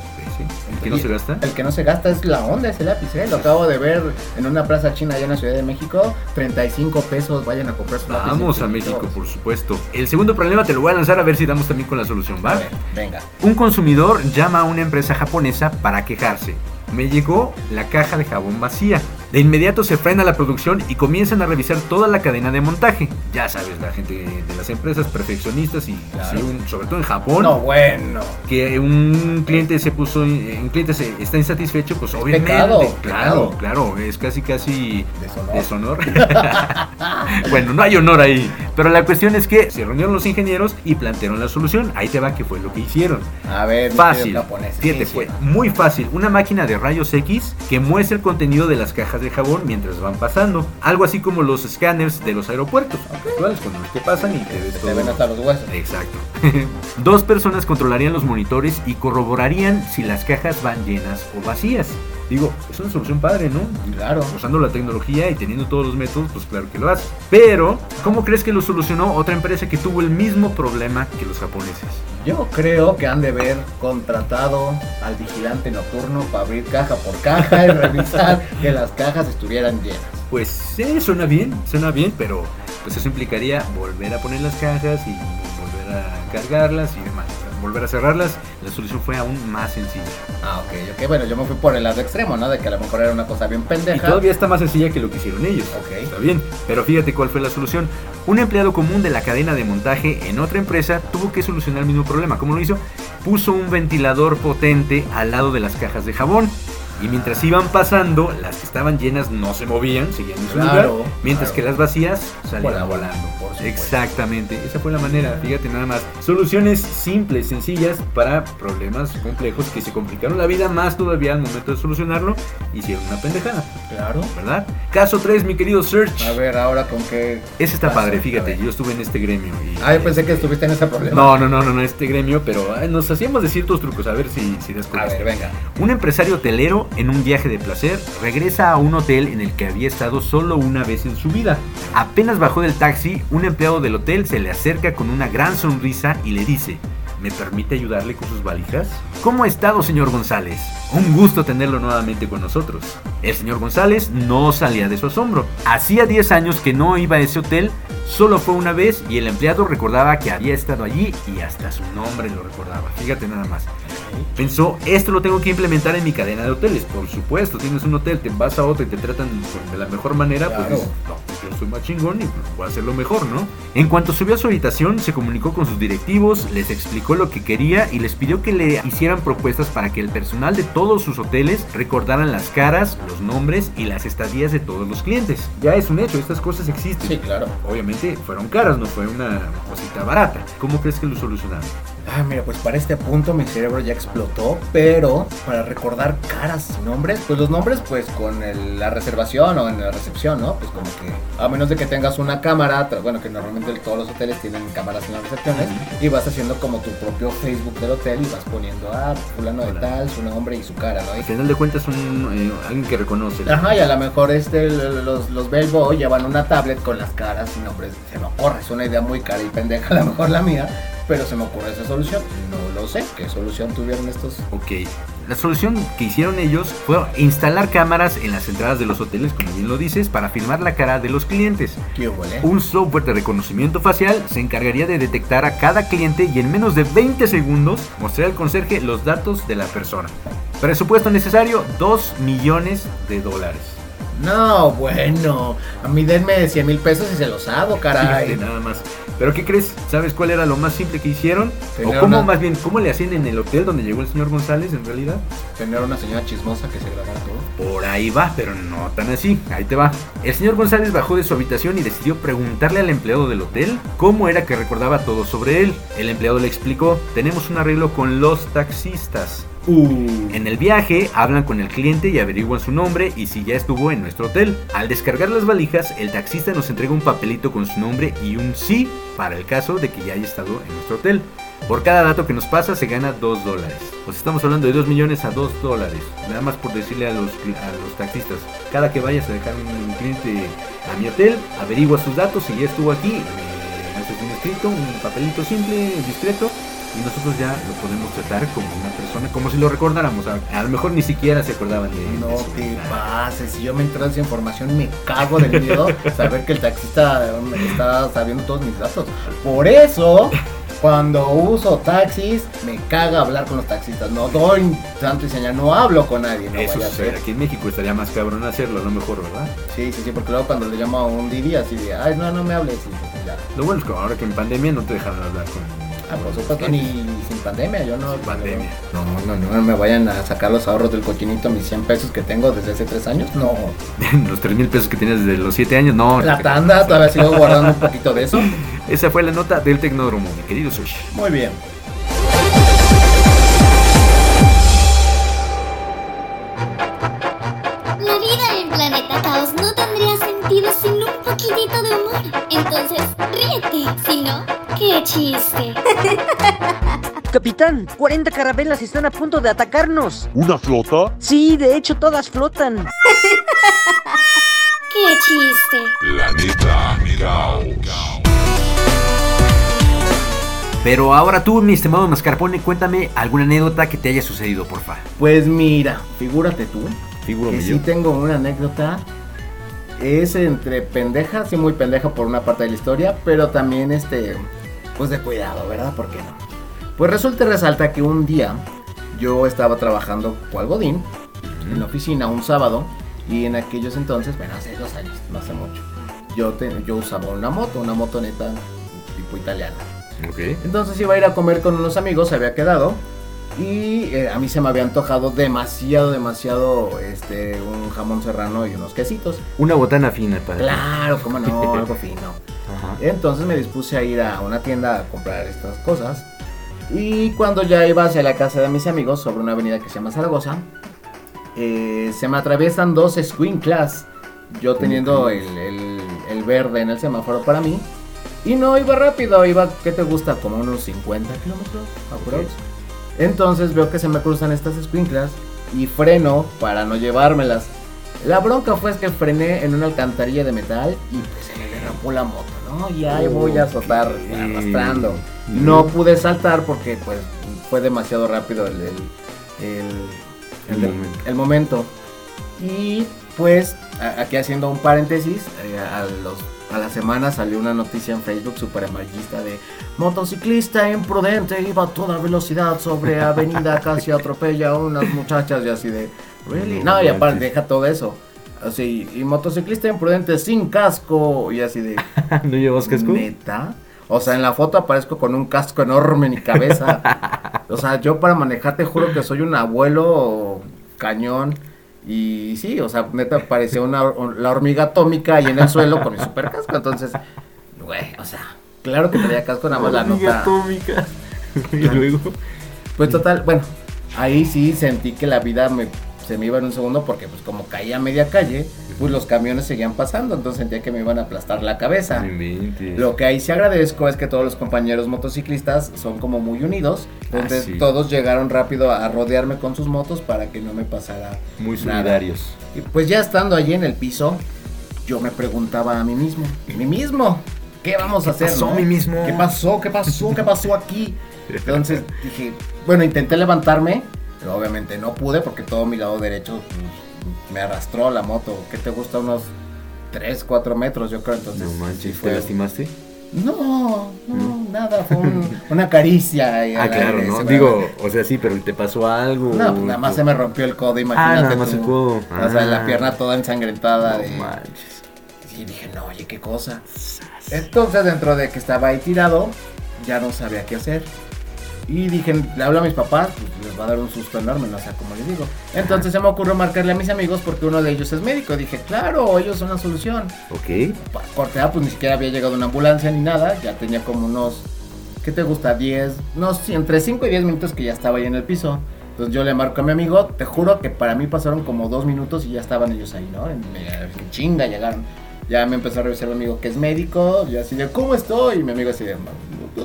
¿El que no se gasta? El que no se gasta es la onda ese lápiz, ¿eh? Lo acabo de ver en una plaza china allá en la Ciudad de México. 35 pesos, vayan a comprar su lápiz. Vamos a. México, por supuesto. El segundo problema te lo voy a lanzar a ver si damos también con la solución, ¿va? A ver, venga. Un consumidor llama a una empresa japonesa para quejarse. Me llegó la caja de jabón vacía. De inmediato se frena la producción y comienzan a revisar toda la cadena de montaje. Ya sabes, la gente de las empresas perfeccionistas y Claro. sí, un- sobre todo en Japón. No, bueno. Que un cliente se puso, un cliente se, está insatisfecho, pues obviamente, pecado, claro, pecado. claro, es casi casi Deshonor. bueno, no hay honor ahí, pero la cuestión es que se reunieron los ingenieros y plantearon la solución. Ahí te va que fue lo que hicieron. A ver, Fácil. querido japonés, ¿qué Fíjate, fue muy fácil. Una máquina de rayos X que muestra el contenido de las cajas de jabón mientras van pasando. Algo así como los escáneres de los aeropuertos. actuales, cuando te pasan y te ves Te todo. ven hasta los huesos. Exacto. Dos personas controlarían los monitores y corroborarían si las cajas van llenas o vacías. Digo, es una solución padre, ¿no? Claro. Usando la tecnología y teniendo todos los métodos, pues claro que lo hace. Pero, ¿cómo crees que lo solucionó otra empresa que tuvo el mismo problema que los japoneses? Yo creo que han de haber contratado al vigilante nocturno para abrir caja por caja y revisar que las cajas estuvieran llenas. Pues sí, suena bien, suena bien, pero pues eso implicaría volver a poner las cajas y volver a cargarlas y demás. Volver a cerrarlas, la solución fue aún más sencilla. Ah, ok, ok. Bueno, yo me fui por el lado extremo, ¿no? De que a lo mejor era una cosa bien pendeja. Y todavía está más sencilla que lo que hicieron ellos. Ok. Está bien, pero fíjate cuál fue la solución. Un empleado común de la cadena de montaje en otra empresa tuvo que solucionar el mismo problema. ¿Cómo lo hizo? Puso un ventilador potente al lado de las cajas de jabón. Y mientras iban pasando, las que estaban llenas no se movían, seguían en su Claro, lugar, mientras claro. que las vacías salían Volando, volando. por supuesto. Exactamente, esa fue la manera, fíjate nada más. Soluciones simples, sencillas para problemas complejos que se complicaron la vida más todavía al momento de solucionarlo, hicieron una pendejada. Claro. ¿Verdad? Caso 3, mi querido Search. A ver, ahora con qué. Ese está caso? padre, fíjate, yo estuve en este gremio. Y, Ah, yo pensé que estuviste en ese problema. no, no, no, no, no, este gremio, pero ay, nos hacíamos de ciertos trucos, a ver si, si con A ver, venga. Un empresario hotelero en un viaje de placer regresa a un hotel en el que había estado solo una vez en su vida. Apenas bajó del taxi, un empleado del hotel se le acerca con una gran sonrisa y le dice, ¿me permite ayudarle con sus valijas? ¿Cómo ha estado, señor González? Un gusto tenerlo nuevamente con nosotros. El señor González no salía de su asombro. Hacía 10 años que no iba a ese hotel, solo fue una vez y el empleado recordaba que había estado allí y hasta su nombre lo recordaba. Fíjate nada más. Pensó, esto lo tengo que implementar en mi cadena de hoteles. Por supuesto, tienes un hotel, te vas a otro y te tratan de la mejor manera, Claro. pues no, pues yo soy más chingón y pues, voy a hacerlo mejor, ¿no? En cuanto subió a su habitación, se comunicó con sus directivos, les explicó lo que quería y les pidió que le hicieran propuestas para que el personal de todos sus hoteles recordaran las caras, los nombres y las estadías de todos los clientes. Ya es un hecho, estas cosas existen. Sí, claro. Obviamente fueron caras, no fue una cosita barata. ¿Cómo crees que lo solucionaron? Ah, mira, pues para este punto mi cerebro ya explotó, pero para recordar caras y nombres, pues los nombres pues con el- la reservación o en la recepción, ¿no? Pues como que a menos de que tengas una cámara, bueno, que normalmente todos los hoteles tienen cámaras en las recepciones y vas haciendo como tu propio Facebook del hotel y vas poniendo a fulano de tal, su nombre y su cara, ¿no? Al final de cuentas, un, eh, alguien que reconoce. Ajá, y a lo mejor este, los, los Bellboy llevan una tablet con las caras y nombres. Se me ocurre, es una idea muy cara y pendeja, a lo mejor la mía, pero se me ocurre esa solución. No lo sé, ¿qué solución tuvieron estos? Ok. La solución que hicieron ellos fue instalar cámaras en las entradas de los hoteles, como bien lo dices, para filmar la cara de los clientes. ¿Qué huele? Un software de reconocimiento facial se encargaría de detectar a cada cliente y en menos de 20 segundos mostrar al conserje los datos de la persona. Presupuesto necesario 2 millones de dólares. No, bueno, a mí denme 100 mil pesos y se los hago, caray. Fíjate nada más. ¿Pero qué crees? ¿Sabes cuál era lo más simple que hicieron? Tener o cómo una- más bien, cómo le hacían en el hotel donde llegó el señor González en realidad? Tener una señora chismosa que se grabara todo. Por ahí va, pero no tan así. Ahí te va. El señor González bajó de su habitación y decidió preguntarle al empleado del hotel cómo era que recordaba todo sobre él. El empleado le explicó, tenemos un arreglo con los taxistas. En el viaje hablan con el cliente y averiguan su nombre y si ya estuvo en nuestro hotel. Al descargar las valijas, el taxista nos entrega un papelito con su nombre y un sí para el caso de que ya haya estado en nuestro hotel. Por cada dato que nos pasa se gana 2 dólares. Pues estamos hablando de 2 millones a 2 dólares. Nada más por decirle a los, taxistas. Cada que vayas a dejar un cliente a mi hotel, averigua sus datos si ya estuvo aquí. Haces un un papelito simple, discreto. Y nosotros ya lo podemos tratar como una persona, como si lo recordáramos. A, a lo mejor ni siquiera se acordaban de No de su- te pases, si yo me entero de esa información me cago del miedo saber que el taxista me está sabiendo todos mis datos. Por eso, cuando uso taxis, me caga hablar con los taxistas. No doy santo y señal, no hablo con nadie. No Eso vaya a sucede. ser. Aquí en México estaría más cabrón hacerlo, a lo mejor, ¿verdad? Sí, sí, sí, porque luego cuando le llamo a un Didi así de, ay, no, no me hables. Y ya. Lo bueno es que ahora que en pandemia no te dejaron hablar con... Ah, por supuesto, ni sin pandemia, yo no. pandemia. No, no, no, no me vayan a sacar los ahorros del cochinito, mis 100 pesos que tengo desde hace 3 años. No. los 3 mil pesos que tienes desde los 7 años, no. La tanda, todavía sigo guardando un poquito de eso. Esa fue la nota del Tecnódromo, mi querido Sushi. Muy bien. Poquitito de humor. Entonces, ríete. Si no, qué chiste. Capitán, 40 carabelas están a punto de atacarnos. ¿Una flota? Sí, de hecho todas flotan. qué chiste. Planeta Caos. Pero ahora tú, mi estimado Mascarpone, cuéntame alguna anécdota que te haya sucedido, porfa. Pues mira, figúrate tú. Figúrame que yo. sí tengo una anécdota. Es entre pendeja, sí muy pendeja por una parte de la historia, pero también este, pues de cuidado, ¿verdad? ¿Por qué no? Pues resulta y resalta que un día yo estaba trabajando cual godín en la oficina un sábado y en aquellos entonces, bueno, hace dos años, no hace mucho, yo, te- yo usaba una moto, una motoneta tipo italiana. Ok. Entonces iba a ir a comer con unos amigos, se había quedado. Y eh, a mí se me había antojado demasiado, demasiado este, un jamón serrano y unos quesitos. Una botana fina para Claro, cómo no, algo fino. Entonces me dispuse a ir a una tienda a comprar estas cosas. Y cuando ya iba hacia la casa de mis amigos sobre una avenida que se llama Zaragoza, eh, se me atraviesan dos squinklas. Yo teniendo el, el- el verde en el semáforo para mí. Y no iba rápido, iba, ¿qué te gusta? Como unos 50 kilómetros, aprox. Entonces veo que se me cruzan estas squinklas y freno para no llevármelas. La bronca fue que frené en una alcantarilla de metal y pues se me derrapó la moto, ¿no? Y ahí voy a azotar arrastrando. No pude saltar porque pues fue demasiado rápido el, el, el- el- momento. el momento. Y pues aquí haciendo un paréntesis, eh, a, los, a la semana salió una noticia en Facebook super amarillista de motociclista imprudente iba a toda velocidad sobre avenida casi atropella a unas muchachas y así de really no, y aparte deja todo eso. Así y motociclista imprudente sin casco y así de ¿No llevas casco? neta o sea en la foto aparezco con un casco enorme en mi cabeza. O sea yo para manejar te juro que soy un abuelo cañón y sí, o sea, neta parecía una, la hormiga atómica ahí en el suelo con mi super casco. Entonces, güey, o sea, claro que traía casco, nada más la Hormiga nota. atómica. y luego. Pues total, bueno, ahí sí sentí que la vida me, se me iba en un segundo porque pues como caía a media calle, pues los camiones seguían pasando, entonces sentía que me iban a aplastar la cabeza. Lo que ahí sí agradezco es que todos los compañeros motociclistas son como muy unidos, entonces sí. todos llegaron rápido a rodearme con sus motos para que no me pasara Muy nada. solidarios. Y pues ya estando allí en el piso, yo me preguntaba a mí mismo, a mí mismo, ¿qué vamos a ¿Qué hacer? pasó, no? mí mismo? ¿Qué pasó? ¿Qué pasó? ¿Qué pasó aquí? Entonces dije, bueno, intenté levantarme, pero obviamente no pude porque todo mi lado derecho pues, me arrastró la moto. ¿Qué te gusta? Unos 3, 4 metros, yo creo. Entonces, No manches, fue- ¿te lastimaste? No, no, nada, fue un- una caricia. Ah, claro, aire, ¿no? Digo, o sea, sí, pero ¿te pasó algo? No, pues nada más se me rompió el codo, imagínate. Ah, nada más tú. el codo. O sea, Ah. la pierna toda ensangrentada. No de... manches. Y dije, no, oye, qué cosa. Entonces, dentro de que estaba ahí tirado, ya no sabía qué hacer. Y dije, le hablo a mis papás, pues les va a dar un susto enorme, no sé cómo les digo. Entonces se me ocurrió marcarle a mis amigos porque uno de ellos es médico. Dije, claro, ellos son la solución. Ok. Pa- Cortea, pues ni siquiera había llegado una ambulancia ni nada. Ya tenía como unos, ¿qué te gusta? 10, no, sí, entre 5 y 10 minutos que ya estaba ahí en el piso. Entonces yo le marco a mi amigo, te juro que para mí pasaron como dos minutos y ya estaban ellos ahí, ¿no? En, en chinga llegaron. Ya me empezó a revisar mi amigo que es médico, y así de, ¿cómo estoy? Y mi amigo así de,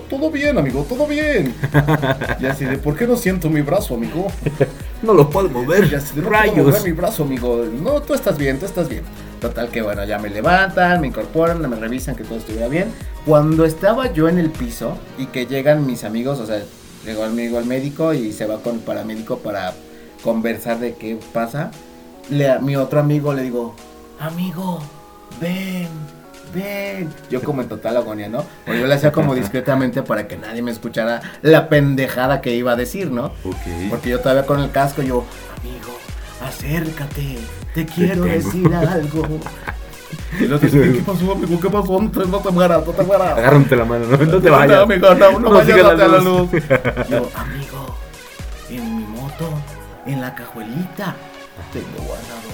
todo bien, amigo, todo bien. y así de, ¿por qué no siento mi brazo, amigo? No lo puedo mover. Y así de, no puedo Rayos. mover mi brazo, amigo. No, tú estás bien, tú estás bien. Total que bueno, ya me levantan, me incorporan, me revisan que todo estuviera bien. Cuando estaba yo en el piso y que llegan mis amigos, o sea, llegó amigo el médico y se va con el paramédico para conversar de qué pasa, le, a mi otro amigo le digo, amigo, ven, ven. Yo como en total agonía, ¿no? Porque yo le hacía como discretamente para que nadie me escuchara la pendejada que iba a decir, ¿no? Ok. Porque yo todavía con el casco, yo, amigo, acércate, te quiero decir algo. Y el otro, ¿qué pasó, amigo? ¿Qué pasó? No te, no te mueras, no te mueras. Agárrate la mano, no, no te No, vayas. amigo, no, no vayas sigas a la luz. luz. Yo, amigo, en mi moto, en la cajuelita, tengo guardado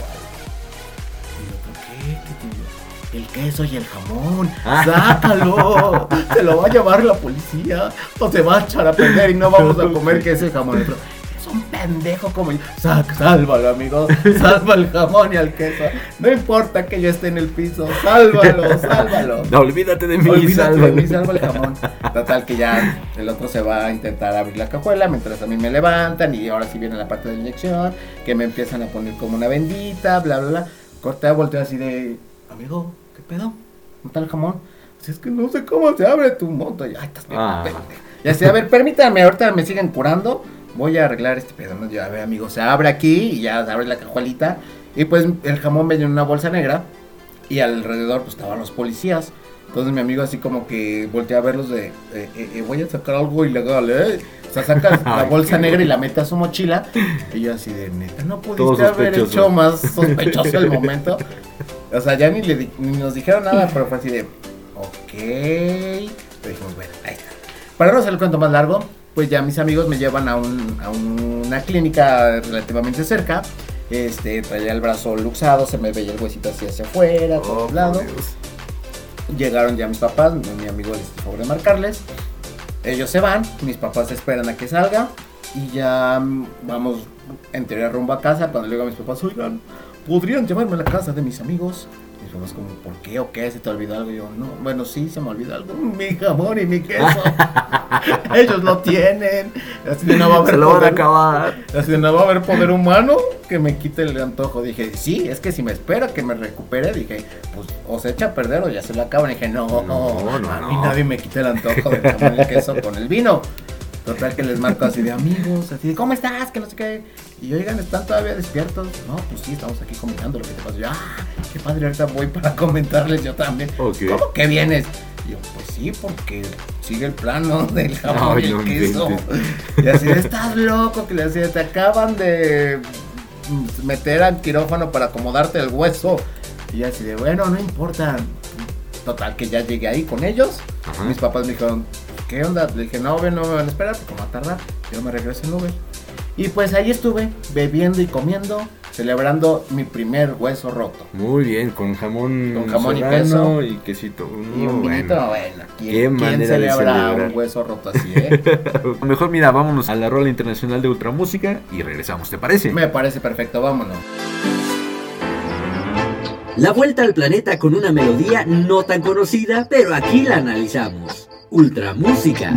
El queso y el jamón. Ah. ¡Sácalo! Se lo va a llevar la policía. O se va a echar a perder y no vamos a comer queso y jamón. Otro, es un pendejo como yo. Sac, sálvalo, amigo. Salva el jamón y el queso. No importa que yo esté en el piso. Sálvalo, sálvalo. No, olvídate de mí, Olvídate de mí, salva el jamón. Total que ya el otro se va a intentar abrir la cajuela mientras a mí me levantan y ahora sí viene la parte de la inyección, que me empiezan a poner como una bendita, bla, bla, bla. Cortea, volteo así de, amigo, ¿qué pedo? ¿Dónde está el jamón? Si es que no sé cómo se abre tu moto. Y, ay, estás bien, Ah. pendejo. Y así, a ver, permítanme, ahorita me siguen curando. Voy a arreglar este pedo. ¿no? Ya, a ver, amigo, se abre aquí y ya se abre la cajuelita. Y pues el jamón venía en una bolsa negra. Y alrededor pues estaban los policías. Entonces mi amigo así como que voltea a verlos de, eh, eh, eh, voy a sacar algo ilegal, ¿eh? O sea, saca la bolsa negra y la mete a su mochila. Y yo así de, neta, no pudiste haber hecho más sospechoso el momento. O sea, ya ni, le di- ni nos dijeron nada, pero fue así de, ok. Pero dijimos, bueno, ahí está. Para no hacer el cuento más largo, pues ya mis amigos me llevan a, un- a una clínica relativamente cerca. Este, traía el brazo luxado, se me veía el huesito así hacia afuera, a todos lados. Llegaron ya mis papás, mi amigo les hizo favor de marcarles. Ellos se van, mis papás esperan a que salga y ya mm, vamos en teoría rumbo a casa. Cuando le digo a mis papás, oigan, ¿podrían llevarme a la casa de mis amigos? Mis papás como, ¿por qué o qué? ¿Se te olvidó algo? Y yo, no, bueno, sí, se me olvidó algo. Mi jamón y mi queso. Ellos lo tienen. Así de no va a haber Se lo van a acabar. Así de no va a haber poder humano que me quite el antojo. Dije, sí, es que si me espera que me recupere, dije, pues o se echa a perder o ya se lo acaban. dije, no, a mí nadie me quita el antojo del jamón y queso con el vino. Total que les marco así de amigos, así de ¿cómo estás? Que no sé qué. Y oigan, ¿están todavía despiertos? No, pues sí, estamos aquí comentando lo que te pasó. Yo, ah, qué padre, ahorita voy para comentarles yo también. ¿Cómo que vienes? Y yo, pues sí, porque sigue el plano del jamón Ay, y el no queso. inventes. Y así de, estás loco, que le decía, te acaban de mm, meter al quirófano para acomodarte el hueso. Y así de, bueno, no importa. Total, que ya llegué ahí con ellos. Mis papás me dijeron, ¿qué onda? Le dije, no, Uber, no me van a esperar porque va a tardar. Yo me regreso en Uber. Y pues ahí estuve, bebiendo y comiendo, celebrando mi primer hueso roto. Muy bien, con jamón, Con jamón y queso. y quesito. Y un Muy vinito, bueno. bueno, ¿quién, Qué quién manera de celebra celebrar. un hueso roto así, eh? Mejor mira, vámonos a la rola internacional de Ultramúsica y regresamos, ¿te parece? Me parece perfecto, vámonos. La vuelta al planeta con una melodía no tan conocida, pero aquí la analizamos. Ultramúsica.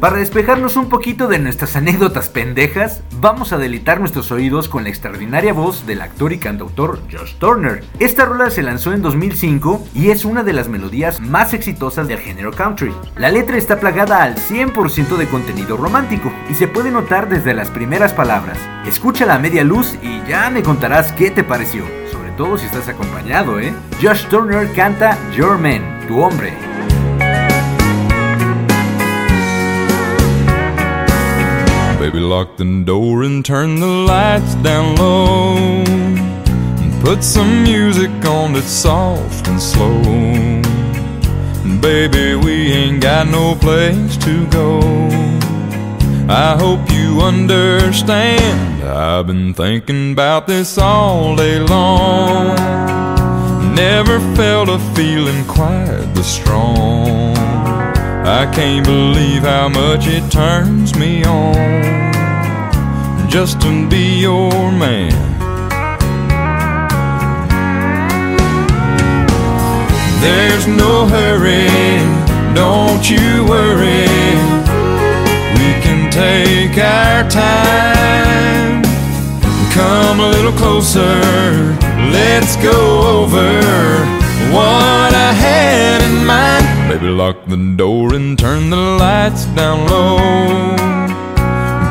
Para despejarnos un poquito de nuestras anécdotas pendejas, vamos a delitar nuestros oídos con la extraordinaria voz del actor y cantautor Josh Turner. Esta rola se lanzó en 2005 y es una de las melodías más exitosas del género country. La letra está plagada al 100% de contenido romántico y se puede notar desde las primeras palabras. Escúchala a media luz y ya me contarás qué te pareció, sobre todo si estás acompañado, ¿eh? Josh Turner canta Your Man, tu hombre. Lock the door and turn the lights down low. And put some music on that's soft and slow. Baby, we ain't got no place to go. I hope you understand. I've been thinking about this all day long. Never felt a feeling quite this strong. I can't believe how much it turns me on just to be your man. There's no hurry, don't you worry. We can take our time. Come a little closer, let's go over what I had in mind. Baby, lock the door and turn the lights down low.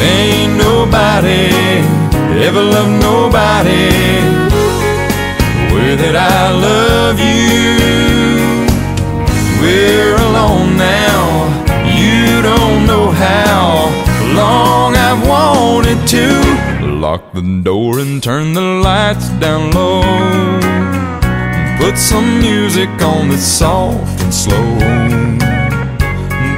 Ain't nobody ever loved nobody the way that I love you. We're alone now, you don't know how long I've wanted to. Lock the door and turn the lights down low. Put some music on that's soft and slow.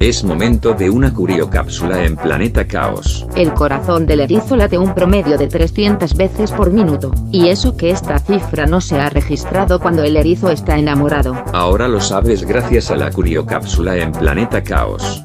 Es momento de una curiocápsula en Planeta Caos. El corazón del erizo late un promedio de 300 veces por minuto, y eso que esta cifra no se ha registrado cuando el erizo está enamorado. Ahora lo sabes gracias a la curiocápsula en Planeta Caos.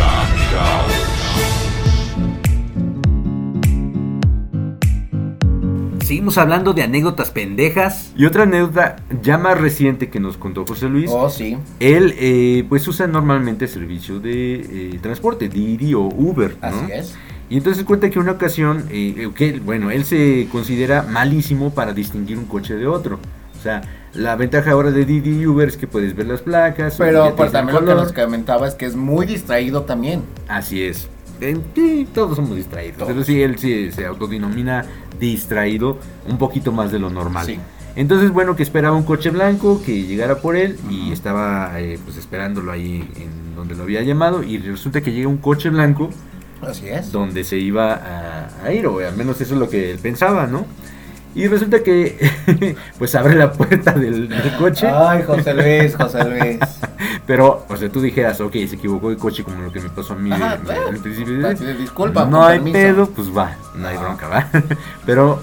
Seguimos hablando de anécdotas pendejas. Y otra anécdota ya más reciente que nos contó José Luis. Oh, sí. Él, eh, pues, usa normalmente servicio de eh, transporte, Didi o Uber. ¿no? Así es. Y entonces cuenta que una ocasión, eh, que, bueno, él se considera malísimo para distinguir un coche de otro. O sea, la ventaja ahora de Didi y Uber es que puedes ver las placas. Pero pues, también lo que nos comentaba es que es muy distraído también. Así es. Eh, sí, todos somos distraídos. Pero sí, él sí se autodenomina distraído un poquito más de lo normal. Sí. Entonces, bueno, que esperaba un coche blanco que llegara por él y estaba eh, pues esperándolo ahí en donde lo había llamado y resulta que llega un coche blanco Así es. donde se iba a, a ir, o al menos eso es lo que él pensaba, ¿no? Y resulta que pues abre la puerta del, del coche. Ay, José Luis, José Luis. Pero, o sea, tú dijeras, ok, se equivocó el coche como lo que me pasó a mí Ajá, en- bueno, en el principio. disculpa, No hay permiso. pedo, pues va, no hay bronca, va. Pero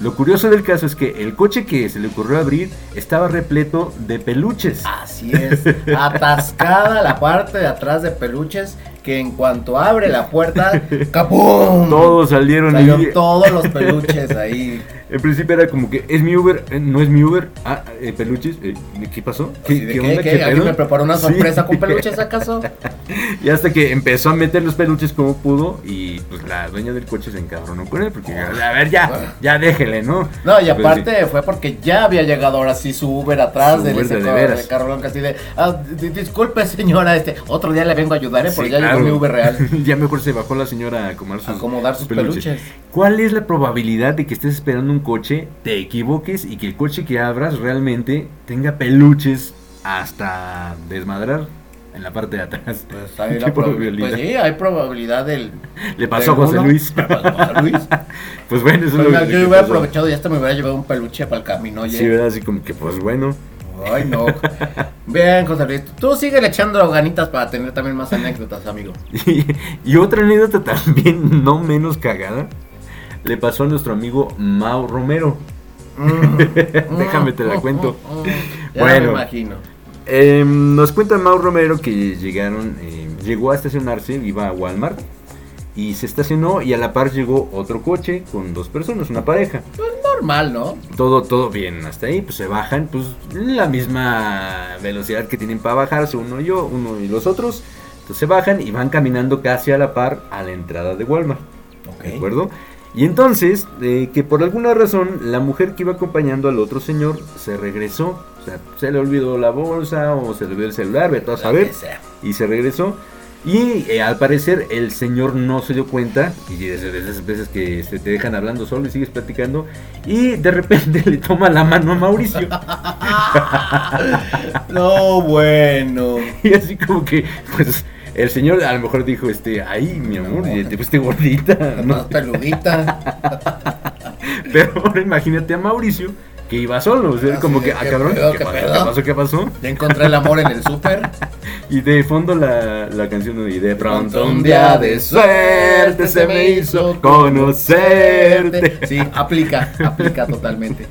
lo curioso del caso es que el coche que se le ocurrió abrir estaba repleto de peluches. Así es. Atascada la parte de atrás de peluches que en cuanto abre la puerta, ¡capum! Todos salieron Salieron ahí. todos los peluches ahí. En principio era como que es mi Uber, eh, no es mi Uber. Ah, eh, peluches, eh, ¿qué pasó? ¿qué, qué? ¿Alguien pedo? me preparó una Sí. sorpresa con peluches acaso? Y hasta que empezó a meter los peluches como pudo y pues la dueña del coche se encabronó con él porque a ver ya, ya déjele, ¿no? No, y Pues, aparte fue porque ya había llegado ahora sí su Uber atrás Su del Uber de carro blanco así de, ah, di- disculpe señora, este, otro día le vengo a ayudar, ¿eh? Sí, porque ya claro. llegó mi Uber real. ya mejor se bajó la señora a acomodar sus, Acomodar sus peluches. ¿Cuál es la probabilidad de que estés esperando un coche, te equivoques y que el coche que abras realmente tenga peluches hasta desmadrar en la parte de atrás? Pues hay ¿Qué la prob- probabilidad? Pues sí, hay probabilidad del... Le pasó a José. Luis. Me pasó a Luis. pues bueno, eso Pues es lo yo que hubiera pasó. aprovechado y hasta me hubiera llevado un peluche para el camino, oye. Sí, ¿verdad? Así como que pues bueno. Ay, no. Bien, José Luis. Tú sigue echando ganitas para tener también más anécdotas, amigo. Y, y otra anécdota también no menos cagada le pasó a nuestro amigo Mau Romero. Déjame te la cuento. Ya me imagino. eh, nos cuenta Mau Romero que llegaron, eh, llegó a estacionarse, iba a Walmart y se estacionó y a la par llegó otro coche con dos personas, una pareja. Pues normal, ¿no? Todo, todo bien hasta ahí, pues se bajan, pues la misma velocidad que tienen para bajarse uno y yo, uno y los otros. Entonces se bajan y van caminando casi a la par a la entrada de Walmart. ¿De acuerdo? Y entonces, eh, que por alguna razón, la mujer que iba acompañando al otro señor se regresó. O sea, se le olvidó la bolsa o se le olvidó el celular, vete a saber. Y se regresó. Y eh, al parecer el señor no se dio cuenta, y desde, desde esas veces que se te dejan hablando solo y sigues platicando, y de repente le toma la mano a Mauricio. No, bueno. Y así como que, pues, el señor a lo mejor dijo, este, ay, mi amor, y te fuiste gordita. Más peludita. Pero ahora imagínate a Mauricio que iba solo, o sea, Así como que, ah, ¿qué cabrón, pedo, ¿qué, qué pasó, pedo? ¿qué pasó? ¿Qué pasó? Ya encontré el amor en el súper. Y de fondo la, la canción de De pronto un día de suerte se me hizo conocerte. Sí, aplica, aplica totalmente.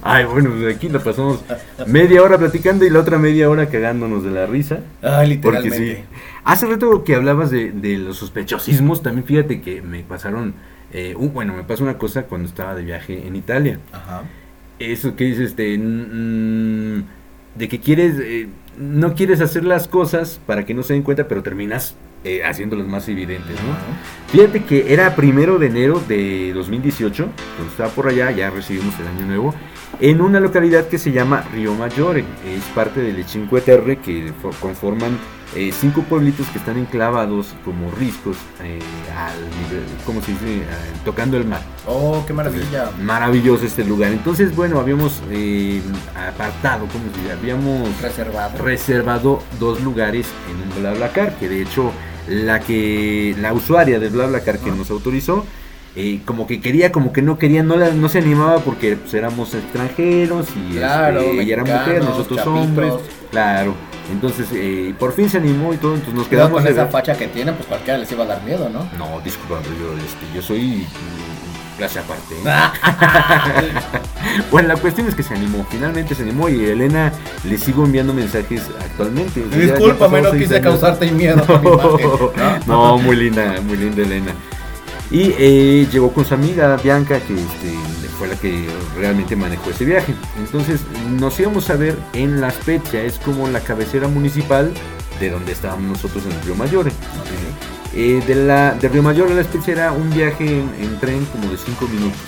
Ay, bueno, pues aquí la pasamos media hora platicando y la otra media hora cagándonos de la risa. Ay, Porque literalmente. sí. Hace rato que hablabas de, de los sospechosismos, también fíjate que me pasaron Eh, uh, bueno, me pasó una cosa cuando estaba de viaje en Italia. Ajá. Eso que dices, este, mm, de que quieres, eh, no quieres hacer las cosas para que no se den cuenta, pero terminas eh, haciéndolas más evidentes, ¿no? Fíjate que era primero de enero de 2018, cuando estaba por allá, ya recibimos el año nuevo, en una localidad que se llama Río Maggiore, es parte del Cinque Terre que fo- conforman eh, cinco pueblitos que están enclavados como riscos eh, al nivel, ¿cómo se dice? Ah, tocando el mar. Oh, qué maravilla. Maravilloso este lugar. Entonces, bueno, habíamos eh, apartado, ¿cómo se dice? Habíamos Reservado. reservado dos lugares en un BlaBlaCar, que de hecho la que la usuaria de BlaBlaCar que nos autorizó, eh, como que quería, como que no quería, no, la- no se animaba porque pues, éramos extranjeros y Claro, este, ella era mujer, nosotros chapitos. hombres, claro. Entonces, eh, por fin se animó y todo, entonces nos quedamos con de esa ver- facha que tiene, pues cualquiera les iba a dar miedo, ¿no? No, disculpa, yo, este, yo soy clase aparte. ¿eh? bueno, la cuestión es que se animó, finalmente se animó y Elena le sigo enviando mensajes actualmente. Discúlpame, no quise años. causarte miedo con No, muy linda, muy linda Elena. Y eh, llegó con su amiga Bianca, que este, fue la que realmente manejó ese viaje. Entonces nos íbamos a ver en La Spezia, es como la cabecera municipal de donde estábamos nosotros en Río Mayor. Eh, de, la, de Río Mayor a La Spezia era un viaje en, en tren como de 5 minutos.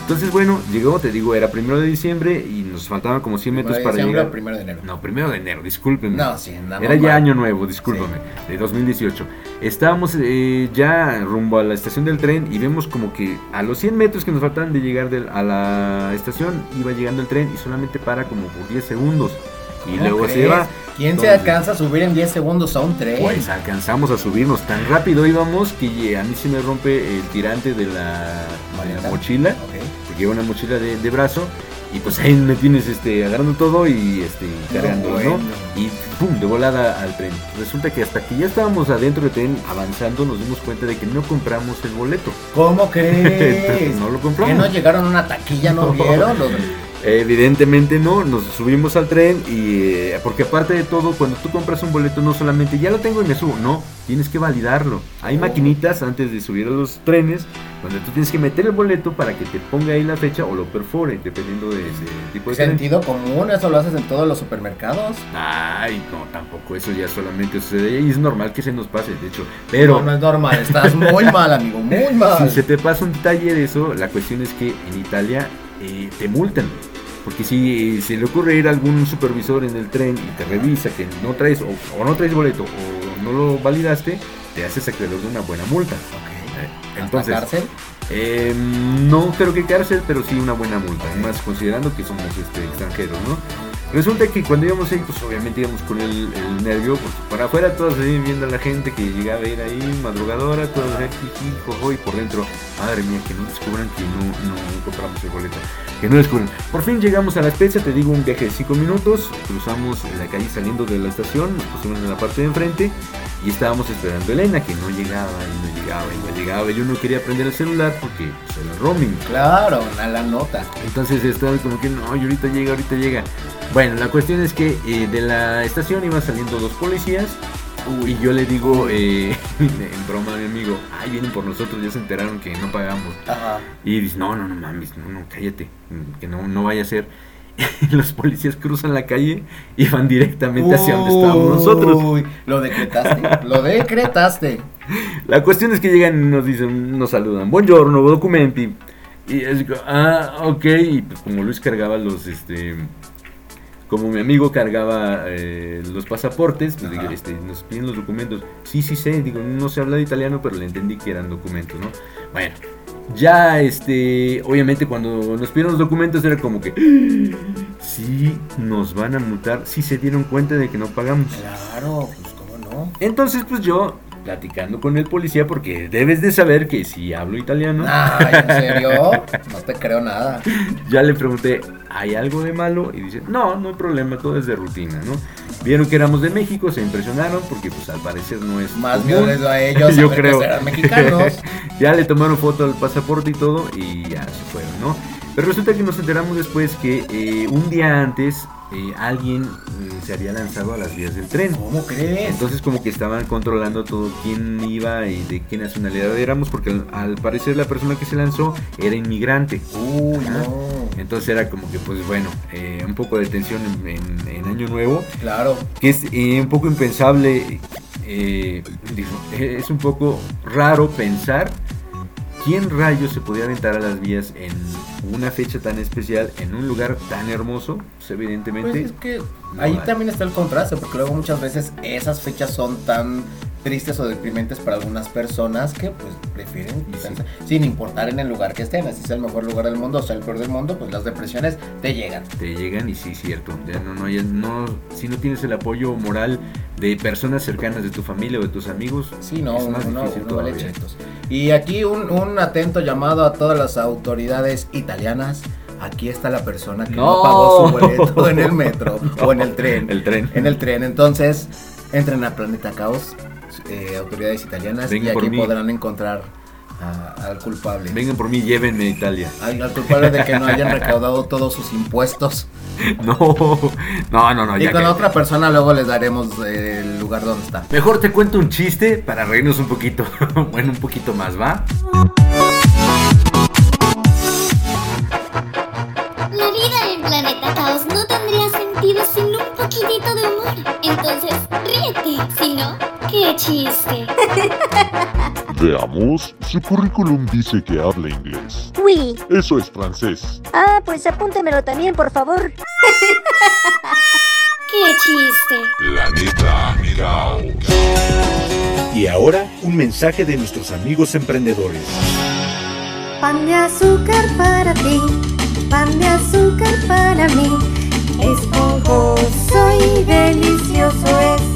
Entonces, bueno, llegó, te digo, era primero de diciembre y nos faltaban como 100 metros para llegar. primero de enero. No, primero de enero, discúlpenme. No, sí, nada Era ya año nuevo, discúlpame, de 2018. Estábamos eh, ya rumbo a la estación del tren y vemos como que a los 100 metros que nos faltaban de llegar a la estación iba llegando el tren y solamente para como por 10 segundos. Y ¿Cómo luego se va. ¿Quién se alcanza a subir en 10 segundos a un tren? Pues alcanzamos a subirnos tan rápido íbamos que a mí se me rompe el tirante de la, de la mochila. Porque lleva una mochila de, de brazo. Y pues ahí me tienes este, agarrando todo y este, cargándolo, ¿no? bueno. Y pum, de volada al tren. Resulta que hasta que ya estábamos adentro del tren avanzando nos dimos cuenta de que no compramos el boleto. ¿Cómo crees? Entonces, no lo compramos. ¿Que no llegaron a una taquilla, no, No. vieron? Los- Evidentemente no, nos subimos al tren y eh, porque aparte de todo, cuando tú compras un boleto no solamente ya lo tengo y me subo, no, tienes que validarlo. Hay maquinitas antes de subir a los trenes donde tú tienes que meter el boleto para que te ponga ahí la fecha o lo perfore, dependiendo de ese tipo de tren. Sentido común, eso lo haces en todos los supermercados. Ay, no, tampoco, eso ya solamente sucede y es normal que se nos pase, de hecho. Pero No, no es normal, estás muy mal, amigo, muy mal. si se te pasa un detalle de eso, la cuestión es que en Italia eh, te multan. Porque si se le ocurre ir a algún supervisor en el tren y te revisa que no traes o, o no traes boleto o no lo validaste, te haces acreedor de una buena multa. Eh, Entonces, cárcel? eh, no creo que cárcel, pero sí una buena multa. Más considerando que somos este, extranjeros, ¿no? Resulta que cuando íbamos ahí, pues obviamente íbamos con el, el nervio, porque para afuera todos ahí viendo a la gente que llegaba a ir ahí, madrugadora, todos jiji, jojo, y por dentro, madre mía, que no descubran que no, no compramos el boleto, que no descubran. Por fin llegamos a la especia, te digo, un viaje de 5 minutos, cruzamos la calle saliendo de la estación, nos pusimos en la parte de enfrente, y estábamos esperando a Elena, que no llegaba, y no llegaba, y no llegaba, y yo no quería prender el celular porque pues, era roaming. Claro, a la nota. Entonces estaba como que no, y ahorita llega, ahorita llega. Bueno, la cuestión es que eh, de la estación iban saliendo dos policías. Y yo le digo, eh, en broma a mi amigo, ay, vienen por nosotros, ya se enteraron que no pagamos. Ajá. Y dice, no, no, no mames, no, no, cállate, que no, no vaya a ser. Los policías cruzan la calle y van directamente hacia donde estábamos nosotros. Uy, lo decretaste, lo decretaste. La cuestión es que llegan y nos dicen, nos saludan, buongiorno, documenti. Y es ah, ok, y pues como Luis cargaba los, este, como mi amigo cargaba eh, los pasaportes, pues digo, este, nos piden los documentos. Sí, sí sé, digo, no se habla de italiano, pero le entendí que eran documentos, ¿no? Bueno, ya, este, obviamente cuando nos pidieron los documentos era como que, sí, nos van a multar, sí se dieron cuenta de que no pagamos. Claro, pues cómo no. Entonces, pues yo, platicando con el policía, porque debes de saber que si hablo italiano. Ay, ¿en serio? No te creo nada. ya le pregunté, ¿hay algo de malo? Y dice, no, no hay problema, todo es de rutina, ¿no? Vieron que éramos de México, se impresionaron, porque pues al parecer no es Más a ellos yo que creo. mexicanos. ya le tomaron foto al pasaporte y todo, y ya se fueron, ¿no? Pero resulta que nos enteramos después que eh, un día antes eh, alguien eh, se había lanzado a las vías del tren. ¿Cómo crees? Entonces como que estaban controlando todo quién iba y de qué nacionalidad éramos, porque al, al parecer la persona que se lanzó era inmigrante. Uy, no. Entonces era como que pues bueno, un poco de tensión en, en- en Año Nuevo. Claro. Que es un poco impensable, digo, es un poco raro pensar quién rayos se podía aventar a las vías en una fecha tan especial, en un lugar tan hermoso, pues evidentemente. Pues es que no ahí hay. también está el contraste, porque luego muchas veces esas fechas son tan tristes o deprimentes para algunas personas que pues prefieren pensar- sin importar en el lugar que estén, así sea el mejor lugar del mundo o sea el peor del mundo, pues las depresiones te llegan. te llegan y sí, cierto. Ya no, no, ya no, si no tienes el apoyo moral de personas cercanas de tu familia o de tus amigos, Sí, no, es uno, más uno- difícil uno vale todavía. chetos. Y aquí un, un atento llamado a todas las autoridades italianas. Aquí está la persona que no, No. pagó su boleto en el metro o en el tren. El tren. En el tren. Entonces, entren a Planeta Caos, eh, autoridades italianas, Vengan y por aquí mí. podrán encontrar a- al culpable. Vengan por mí, llévenme a Italia. Al, al culpable de que no hayan recaudado todos sus impuestos. No, no, no, no. y ya con que- otra persona luego les daremos eh, el lugar donde está. Mejor te cuento un chiste para reírnos un poquito. bueno, un poquito más, ¿va? La vida en Planeta Caos no tendría sentido sin un poquitito de humor. Entonces, ríete. Si no, qué chiste. Veamos, su currículum dice que habla inglés. Oui. Eso es francés. Ah, pues apúntemelo también, por favor. Qué chiste. Planeta Caos. Y ahora, un mensaje de nuestros amigos emprendedores. Pan de azúcar para ti, pan de azúcar para mí. Esponjoso y delicioso es.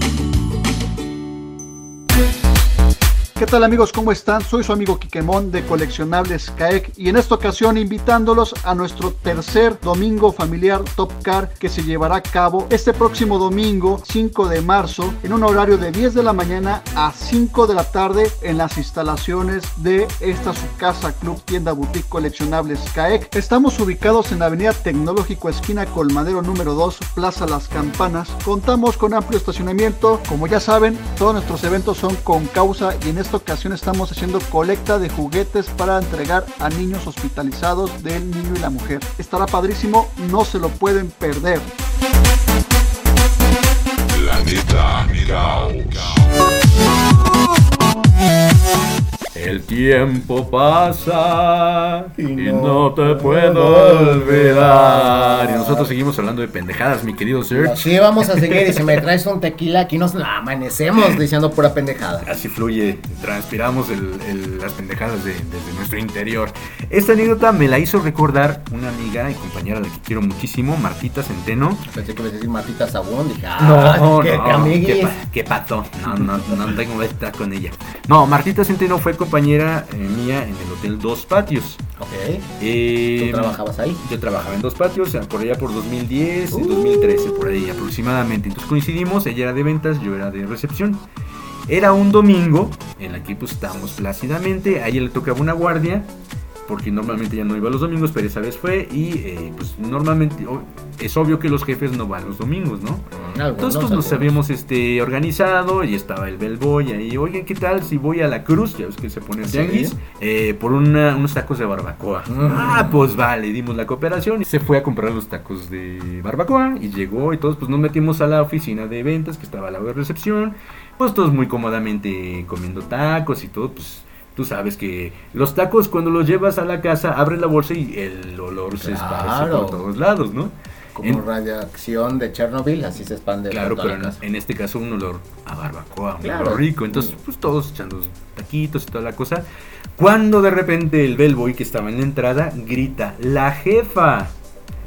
¿Qué tal amigos? ¿Cómo están? Soy su amigo Quiquemón de Coleccionables CAEC y en esta ocasión invitándolos a nuestro tercer domingo familiar Top Car que se llevará a cabo este próximo domingo 5 de marzo en un horario de 10 de la mañana a 5 de la tarde en las instalaciones de esta su casa Club Tienda Boutique Coleccionables CAEC. Estamos ubicados en la Avenida Tecnológico esquina Colmadero número 2, Plaza Las Campanas. Contamos con amplio estacionamiento. Como ya saben, todos nuestros eventos son con causa y en esta ocasión estamos haciendo colecta de juguetes para entregar a niños hospitalizados del niño y la mujer. Estará padrísimo, no se lo pueden perder. Planeta. El tiempo pasa y no, te puedo olvidar. Y nosotros seguimos hablando de pendejadas, mi querido Sir. Sí, vamos a seguir. Y si me traes un tequila, aquí nos amanecemos diciendo pura pendejada. Así fluye, transpiramos el- el- las pendejadas de- desde nuestro interior. Esta anécdota me la hizo recordar una amiga y compañera a la que quiero muchísimo, Martita Centeno. Pensé que a decir Martita Sabón. Dije, ah, No, qué, no, qué pa- qué pato. No, no, no tengo que estar con ella. No, Martita Centeno fue compañera eh, mía en el Hotel Dos Patios. Ok. Eh, ¿Tú trabajabas ahí? Yo trabajaba en Dos Patios, por allá por 2010 y 2013, por ahí aproximadamente. Entonces coincidimos, ella era de ventas, yo era de recepción. Era un domingo en la que pues estábamos plácidamente, a ella le tocaba una guardia, porque normalmente ya no iba los domingos, pero esa vez fue y eh, pues normalmente es obvio que los jefes no van los domingos, ¿no? Algunos, Entonces pues nos habíamos este, organizado y estaba el bellboy ahí, oigan, ¿qué tal si voy a la cruz? Ya ves que se pone el tianguis, eh, por una- unos tacos de barbacoa. Ah, pues vale, dimos la cooperación y se fue a comprar los tacos de barbacoa y llegó y todos pues nos metimos a la oficina de ventas que estaba al lado de recepción, pues todos muy cómodamente comiendo tacos y todo, pues tú sabes que los tacos cuando los llevas a la casa abres la bolsa y el olor se esparce Claro. por todos lados, ¿no? Como En- radiación de Chernobyl, así se expande Claro, pero en, este caso un olor a barbacoa, un Claro. olor rico. Entonces, pues todos echando taquitos y toda la cosa. Cuando de repente el bellboy que estaba en la entrada grita, ¡la jefa!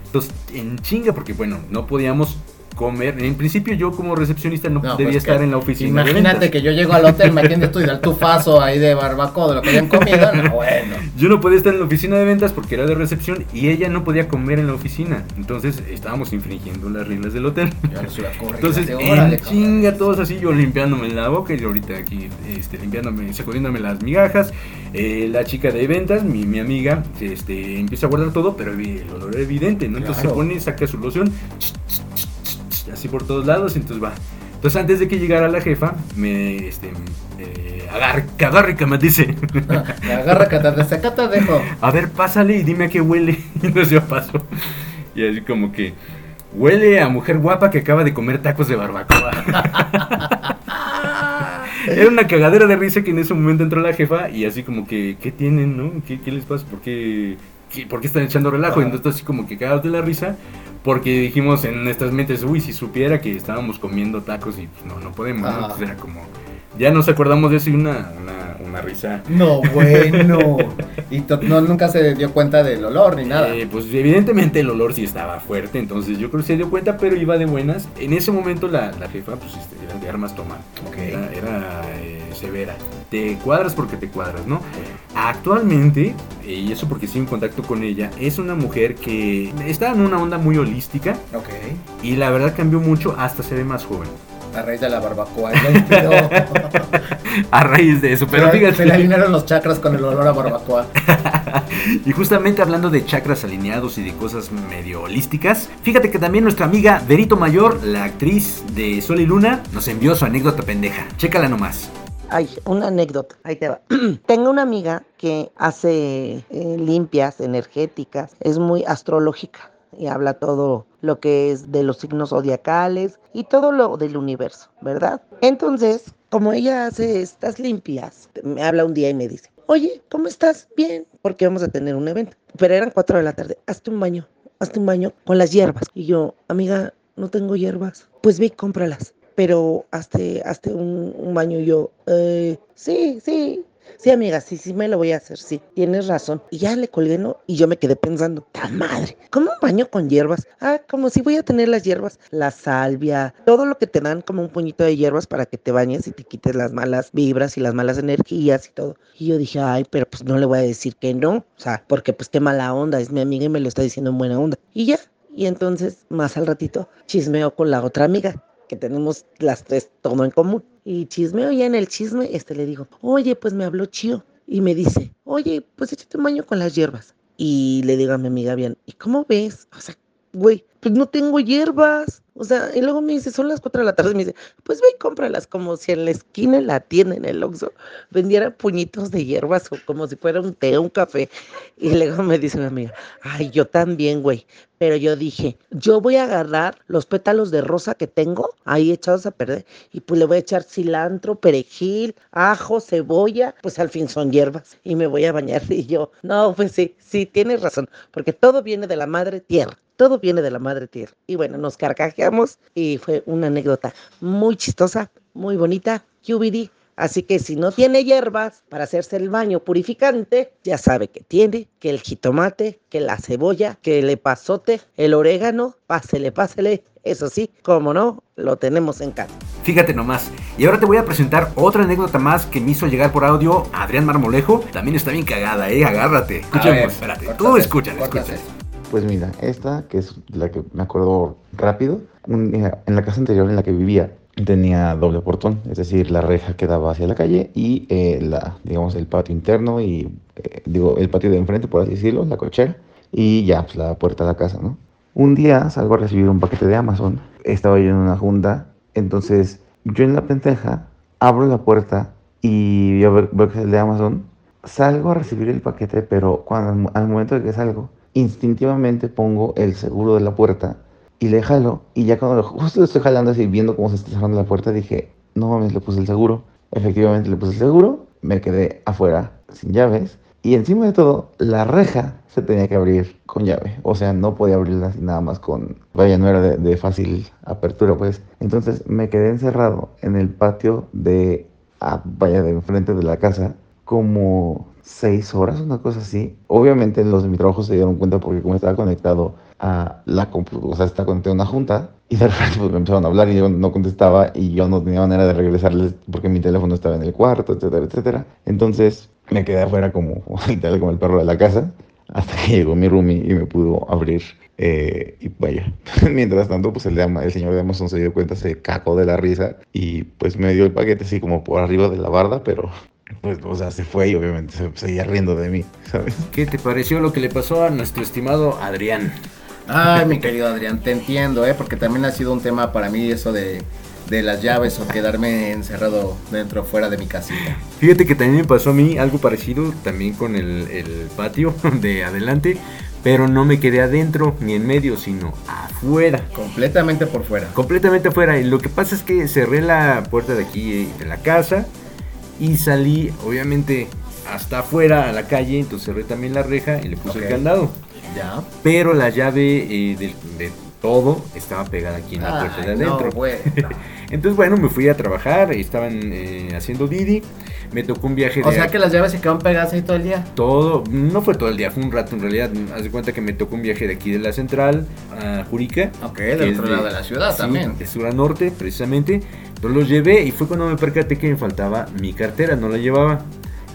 Entonces, en chinga, porque bueno, no podíamos comer. En principio yo como recepcionista no, No, debía pues estar en la oficina. Imagínate que yo llego al hotel, me atiendes tú y del tufazo ahí de barbacoa de lo que habían comido. No, bueno. Yo no podía estar en la oficina de ventas porque era de recepción y ella no podía comer en la oficina. Entonces estábamos infringiendo las reglas del hotel. Entonces, en chinga, todos así, yo limpiándome la boca y yo ahorita aquí este, limpiándome, sacudiéndome las migajas. Eh, la chica de ventas, mi, mi amiga, este, empieza a guardar todo, pero el olor era evidente, ¿no? Entonces se pone, saca su loción, así por todos lados, y entonces va. Entonces antes de que llegara la jefa, me, este, eh, agar, que agarre que me dice. Agarra desacata, dejo. A ver, pásale y dime a qué huele. Y no se pasó. Y así como que huele a mujer guapa que acaba de comer tacos de barbacoa. Era una cagadera de risa que en ese momento entró la jefa y así como que, ¿qué tienen, no? ¿Qué, qué les pasa? ¿Por qué, qué- por qué están echando relajo? Y entonces así como que cagados de la risa porque dijimos en nuestras mentes, uy, si supiera que estábamos comiendo tacos y pues, no, no podemos, ¿no? Entonces era como, ya nos acordamos de eso y una, una, una risa. No, bueno. Y no, nunca se dio cuenta del olor ni nada. Eh, pues evidentemente el olor sí estaba fuerte, entonces yo creo que se dio cuenta, pero iba de buenas. En ese momento la, la jefa pues este, era de armas tomar, era, era, eh, severa. Te cuadras porque te cuadras, ¿no? Actualmente, eh, y eso porque sigo en contacto con ella, es una mujer que está en una onda muy holística Ok. y la verdad cambió mucho, hasta se ve más joven. A raíz de la barbacoa. ya inspiró. A raíz de eso, pero fíjate. Se le alinearon los chakras con el olor a barbacoa. Y justamente hablando de chakras alineados y de cosas medio holísticas, fíjate que también nuestra amiga Verito Mayor, la actriz de Sol y Luna, nos envió su anécdota pendeja. Chécala nomás. Ay, una anécdota, ahí te va. Tengo una amiga que hace eh, limpias energéticas, es muy astrológica y habla todo lo que es de los signos zodiacales y todo lo del universo, ¿verdad? Entonces, como ella hace estas limpias, me habla un día y me dice, oye, ¿cómo estás? Bien, porque vamos a tener un evento. Pero eran cuatro de la tarde, hazte un baño, hazte un baño con las hierbas. Y yo, amiga, no tengo hierbas. Pues ve, cómpralas. Pero hazte, hazte un, un baño y yo, "Eh, sí, sí, sí, amiga, sí, sí me lo voy a hacer, sí, tienes razón. Y ya le colgué, ¿no? Y yo me quedé pensando, ¡ta madre! ¿Cómo un baño con hierbas? Ah, como si voy a tener las hierbas, la salvia, todo lo que te dan como un puñito de hierbas para que te bañes y te quites las malas vibras y las malas energías y todo. Y yo dije, ay, pero pues no le voy a decir que no, o sea, porque pues qué mala onda, es mi amiga y me lo está diciendo en buena onda. Y ya, y entonces, más al ratito, chismeo con la otra amiga, que tenemos las tres todo en común. Y chismeo ya en el chisme, este le digo, oye, pues me habló Chío. Y me dice, oye, pues échate un baño con las hierbas. Y le digo a mi amiga bien, ¿y cómo ves? O sea, güey, pues no tengo hierbas. O sea, y luego me dice, son las 4 de la tarde. Y me dice, pues ve y cómpralas como si en la esquina la tienda, en el Oxxo, vendiera puñitos de hierbas o como si fuera un té, un café. Y luego me dice mi amiga, ay, yo también, güey. Pero yo dije, yo voy a agarrar los pétalos de rosa que tengo ahí echados a perder y pues le voy a echar cilantro, perejil, ajo, cebolla, pues al fin son hierbas y me voy a bañar. Y yo, no, pues sí, sí, tienes razón, porque todo viene de la madre tierra. Todo viene de la madre tierra. Y bueno, nos carcajeamos y fue una anécdota muy chistosa, muy bonita. QBD. Así que si no tiene hierbas para hacerse el baño purificante, ya sabe que tiene, que el jitomate, que la cebolla, que el epazote, el orégano, pásele, pásele. Eso sí, como no, lo tenemos en casa. Fíjate nomás. Y ahora te voy a presentar otra anécdota más que me hizo llegar por audio Adrián Marmolejo. También está bien cagada, eh. Agárrate. Escuchemos, ver, espérate. Tú. Pues mira, esta, que es la que me acuerdo rápido, un día en la casa anterior en la que vivía tenía doble portón, es decir, la reja que daba hacia la calle y eh, la, digamos, el patio interno y, eh, digo, el patio de enfrente, por así decirlo, la cochera, y ya, pues la puerta de la casa, ¿no? Un día salgo a recibir un paquete de Amazon, estaba yo en una junta, entonces yo en la pendeja abro la puerta y yo veo que es el de Amazon, salgo a recibir el paquete, pero cuando al momento de que salgo, instintivamente pongo el seguro de la puerta y le jalo. Y ya cuando lo- justo lo estoy jalando así, viendo cómo se está cerrando la puerta, dije, no mames, le puse el seguro. Efectivamente le puse el seguro, me quedé afuera sin llaves. Y encima de todo, la reja se tenía que abrir con llave. O sea, no podía abrirla así nada más con... Vaya, no era de, de fácil apertura, pues. Entonces me quedé encerrado en el patio de... ah, vaya, de enfrente de la casa como seis horas, una cosa así. Obviamente los de mi trabajo se dieron cuenta porque como estaba conectado la computadora, o sea, conectado una junta, Y de repente pues, me empezaron a hablar y yo no contestaba y yo no tenía manera de regresarles porque mi teléfono estaba en el cuarto, etcétera, etcétera. Entonces me quedé afuera como, literal, como el perro de la casa hasta que llegó mi roomie y me pudo abrir. eh, y vaya, mientras tanto, pues el, el señor de Amazon se dio cuenta, se cagó de la risa y pues me dio el paquete así como por arriba de la barda, pero pues, o sea, se fue y obviamente se seguía riendo de mí, ¿sabes? ¿Qué te pareció lo que le pasó a nuestro estimado Adrián? Ay, mi querido Adrián, te entiendo, ¿eh? Porque también ha sido un tema para mí eso de, de las llaves o quedarme encerrado dentro o fuera de mi casita. Fíjate que también me pasó a mí algo parecido también con el, el patio de adelante, pero no me quedé adentro ni en medio, sino afuera. Completamente por fuera. Completamente afuera. Y lo que pasa es que cerré la puerta de aquí eh, de la casa y salí, obviamente, hasta afuera a la calle, entonces cerré también la reja y le puse el candado. Ya. Pero la llave eh, del- de, todo estaba pegada aquí en la puerta de Ay, no, adentro. güey. Entonces, bueno, me fui a trabajar, estaban eh, haciendo Didi, me tocó un viaje O de sea que las llaves se quedan pegadas ahí todo el día. todo, no fue todo el día, fue un rato en realidad. Haz de cuenta que me tocó un viaje de aquí de la central a Jurica. Ok, del otro lado de la ciudad sí, también. De sur a norte, precisamente. Entonces los llevé y fue cuando me percaté que me faltaba mi cartera, no la llevaba.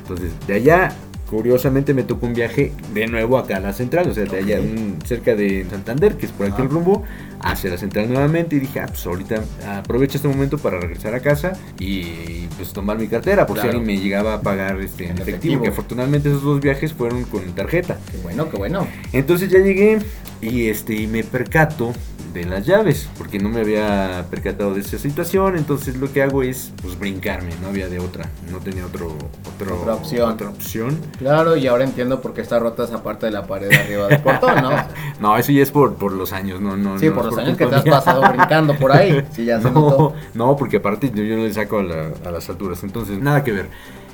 Entonces de allá, curiosamente, me tocó un viaje de nuevo acá a la central, o sea, de allá un- cerca de Santander, que es por aquel rumbo, hacia la central nuevamente. Y dije, ah, pues ahorita aprovecho este momento para regresar a casa y pues tomar mi cartera, por Claro. si alguien me llegaba a pagar este, en efectivo, efectivo. que afortunadamente esos dos viajes fueron con tarjeta. Qué bueno, qué bueno. Entonces ya llegué y este y me percato de las llaves, porque no me había percatado de esa situación, entonces lo que hago es pues brincarme, no había de otra, no tenía otro, otro Otra opción. otra opción. Claro, y ahora entiendo por qué está rota esa parte de la pared arriba del portón, ¿no? No, eso ya es por, por los años, no, no. Sí, no por los años que te has pasado brincando por ahí. Sí, ya se no, notó. no, porque aparte yo, yo no le saco a, la- a las alturas, entonces nada que ver.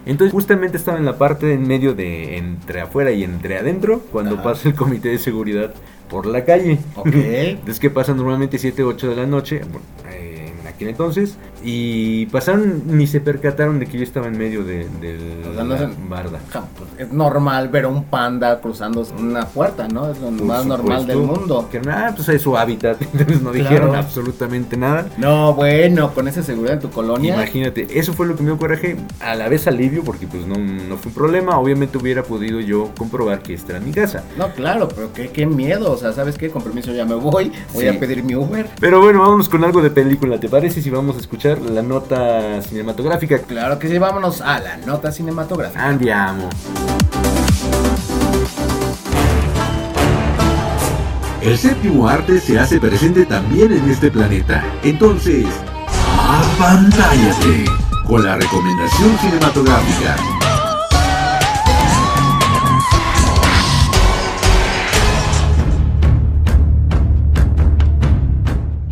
Entonces justamente estaba en la parte en medio de entre afuera y entre adentro cuando Ajá. pasa el comité de seguridad por la calle. Ok. Es que pasan normalmente 7, 8 de la noche, en aquel entonces, y pasaron, ni se percataron de que yo estaba en medio de, de O sea, no la se- barda. Pues, es normal ver a un panda cruzando una puerta, ¿no? Es lo Por más normal del mundo. Que ah, pues es su hábitat, entonces no Claro. dijeron absolutamente nada. No, bueno, con esa seguridad en tu colonia. Imagínate, eso fue lo que me dio coraje, a la vez alivio, porque pues no, no fue un problema, obviamente hubiera podido yo comprobar que esta era mi casa. No, claro, pero qué, qué miedo. O sea, ¿sabes qué? Con permiso ya me voy. Voy Sí. a pedir mi Uber. Pero bueno, vámonos con algo de película, ¿te parece? Si vamos a escuchar la nota cinematográfica. Claro que sí, vámonos a la nota cinematográfica. Andiamo. El séptimo arte se hace presente también en este planeta. Entonces, apantállate con la recomendación cinematográfica.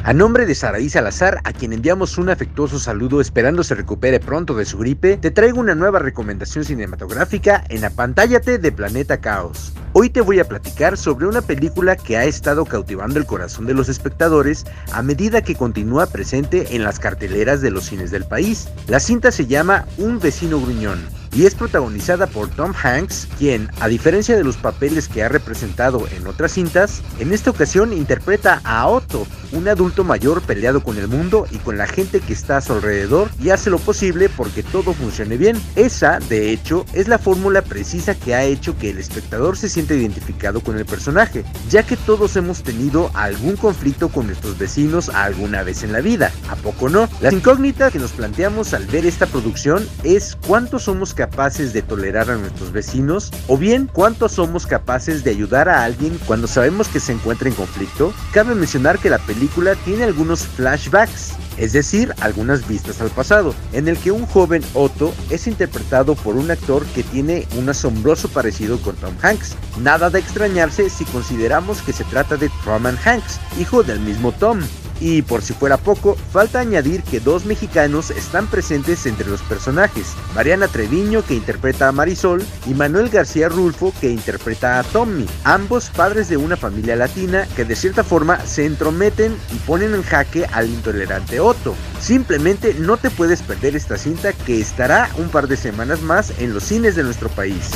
A nombre de Saraí Salazar, a quien enviamos un afectuoso saludo esperando se recupere pronto de su gripe, te traigo una nueva recomendación cinematográfica en Apantállate de Planeta Caos. Hoy te voy a platicar sobre una película que ha estado cautivando el corazón de los espectadores a medida que continúa presente en las carteleras de los cines del país. La cinta se llama Un vecino gruñón y es protagonizada por Tom Hanks, quien, a diferencia de los papeles que ha representado en otras cintas, en esta ocasión interpreta a Otto, un adulto mayor peleado con el mundo y con la gente que está a su alrededor y hace lo posible porque todo funcione bien. Esa, de hecho, es la fórmula precisa que ha hecho que el espectador se sienta identificado con el personaje, ya que todos hemos tenido algún conflicto con nuestros vecinos alguna vez en la vida, ¿a poco no? La incógnita que nos planteamos al ver esta producción es cuánto somos capaces de tolerar a nuestros vecinos o bien cuánto somos capaces de ayudar a alguien cuando sabemos que se encuentra en conflicto. Cabe mencionar que la película tiene algunos flashbacks, es decir, algunas vistas al pasado, en el que un joven Otto es interpretado por un actor que tiene un asombroso parecido con Tom Hanks. Nada de extrañarse si consideramos que se trata de Truman Hanks, hijo del mismo Tom. Y por si fuera poco, falta añadir que dos mexicanos están presentes entre los personajes, Mariana Treviño que interpreta a Marisol y Manuel García Rulfo que interpreta a Tommy, ambos padres de una familia latina que de cierta forma se entrometen y ponen en jaque al intolerante Otto. Simplemente no te puedes perder esta cinta que estará un par de semanas más en los cines de nuestro país.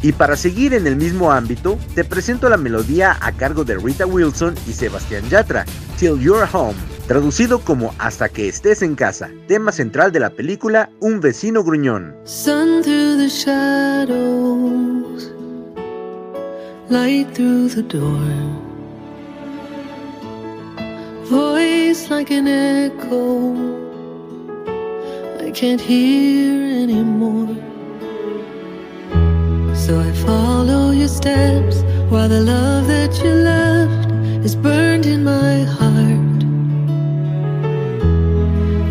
Y para seguir en el mismo ámbito, te presento la melodía a cargo de Rita Wilson y Sebastián Yatra, Till You're Home, traducido como Hasta que estés en casa, tema central de la película Un vecino gruñón. Sun through the shadows, light through the door. Voice like an echo, I can't hear anymore. So I follow your steps while the love that you left is burned in my heart.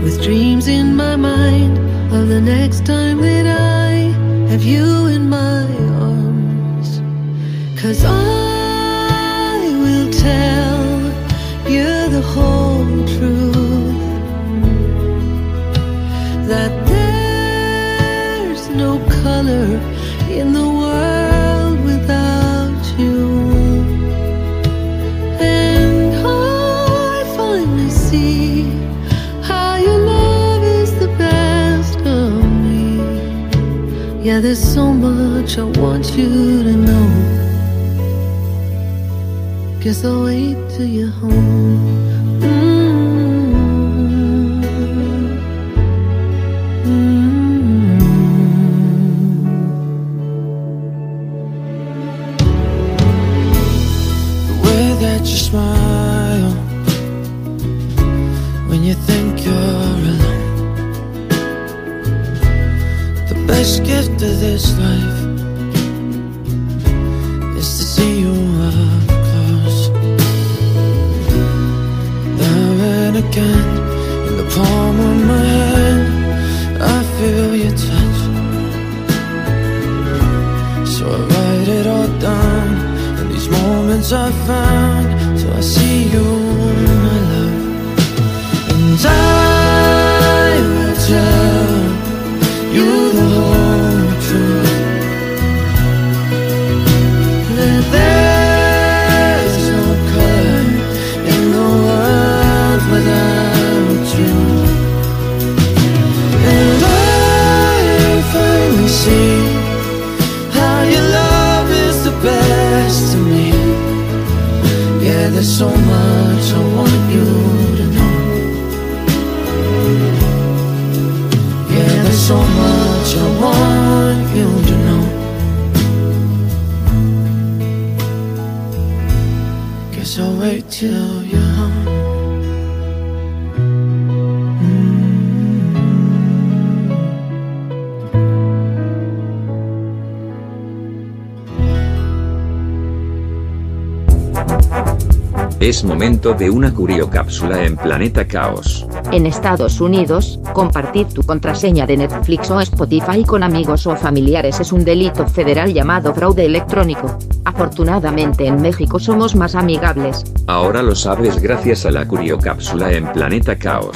With dreams in my mind of the next time that I have you in my arms. Cause I Yeah, there's so much I want you to know. Guess I'll wait till you're home. De una curiocápsula en Planeta Caos. En Estados Unidos, compartir tu contraseña de Netflix o Spotify con amigos o familiares es un delito federal llamado fraude electrónico. Afortunadamente en México somos más amigables. Ahora lo sabes gracias a la curiocápsula en Planeta Caos.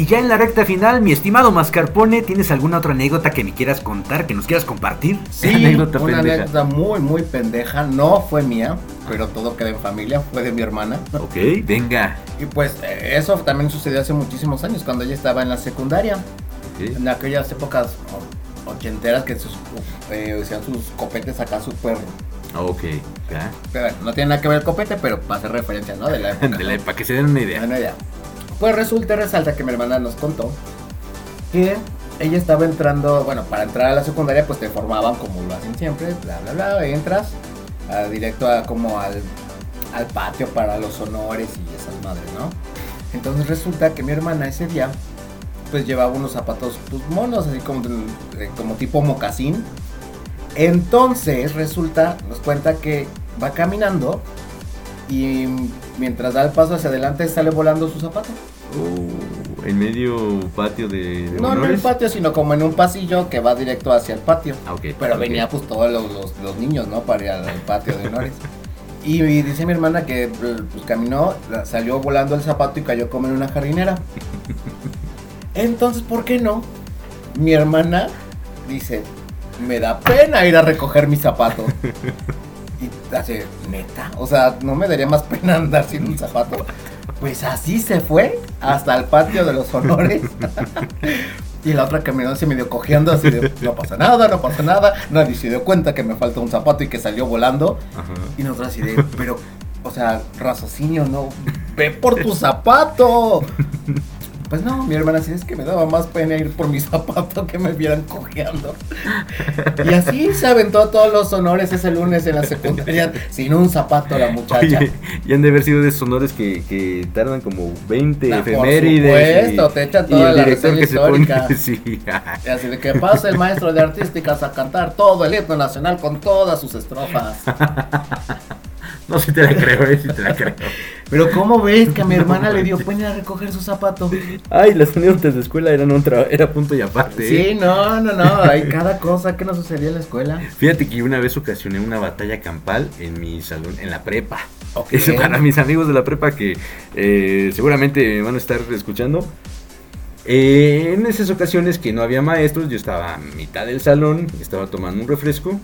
Y ya en la recta final, mi estimado Mascarpone, ¿tienes alguna otra anécdota que me quieras contar, que nos quieras compartir? Sí, anécdota una pendeja. anécdota muy, muy pendeja. No fue mía, pero todo queda en familia. Fue de mi hermana. Ok, venga. Y pues eh, eso también sucedió hace muchísimos años, cuando ella estaba en la secundaria. En aquellas épocas ochenteras que sus, eh, decían sus copetes acá súper... Ok, ya. Pero no tiene nada que ver el copete, pero para hacer referencia, ¿no? De la época. De la- para que se den una idea. Una idea. Pues resulta resalta que mi hermana nos contó que ella estaba entrando, bueno, para entrar a la secundaria pues te formaban como lo hacen siempre, bla, bla, bla, entras directo a, como al, al patio para los honores y esas madres, ¿no? Entonces resulta que mi hermana ese día pues llevaba unos zapatos pues monos, así como, como tipo mocasín. Entonces resulta, nos cuenta que va caminando y mientras da el paso hacia adelante sale volando su zapato. En medio patio de, de No, no en el patio, sino como en un pasillo que va directo hacia el patio. Ah, Pero ok. venía pues todos los, los- los niños, ¿no? Para ir al patio de honores. Y dice mi hermana que pues, caminó, salió volando el zapato y cayó como en una jardinera. Entonces, ¿por qué no? Mi hermana dice, me da pena ir a recoger mi zapato. Y hace, neta, o sea, no me daría más pena andar sin un zapato. Pues así se fue hasta el patio de los honores. Y la otra caminó se medio cojeando así de, no pasa nada, no pasa nada. Nadie se dio cuenta que me falta un zapato y que salió volando. Y nosotros así de, pero, o sea, raciocinio, no, ve por tu zapato. Pues no, mi hermana sí es que me daba más pena ir por mi zapato que me vieran cojeando. Y así se aventó todos los honores ese lunes en la secundaria sin un zapato la muchacha. Oye, y han de haber sido de esos honores que, que tardan como 20 Ah, por efemérides. supuesto, te echan y toda el la director se pone. histórica. Sí, Y así de que pasa el maestro de artísticas a cantar todo el himno nacional con todas sus estrofas. no, si te la creo, eh, si te la creo. Pero ¿cómo ves que a mi hermana le dio pena recoger su zapato? Ay, las anécdotas de escuela eran otra, era punto y aparte. Sí, ¿eh? no, no, no, hay cada cosa que nos sucedía en la escuela. Fíjate que una vez ocasioné una batalla campal en mi salón, en la prepa. Ok. Eso para mis amigos de la prepa que eh, seguramente me van a estar escuchando. Eh, en esas ocasiones que no había maestros, yo estaba a mitad del salón, estaba tomando un refresco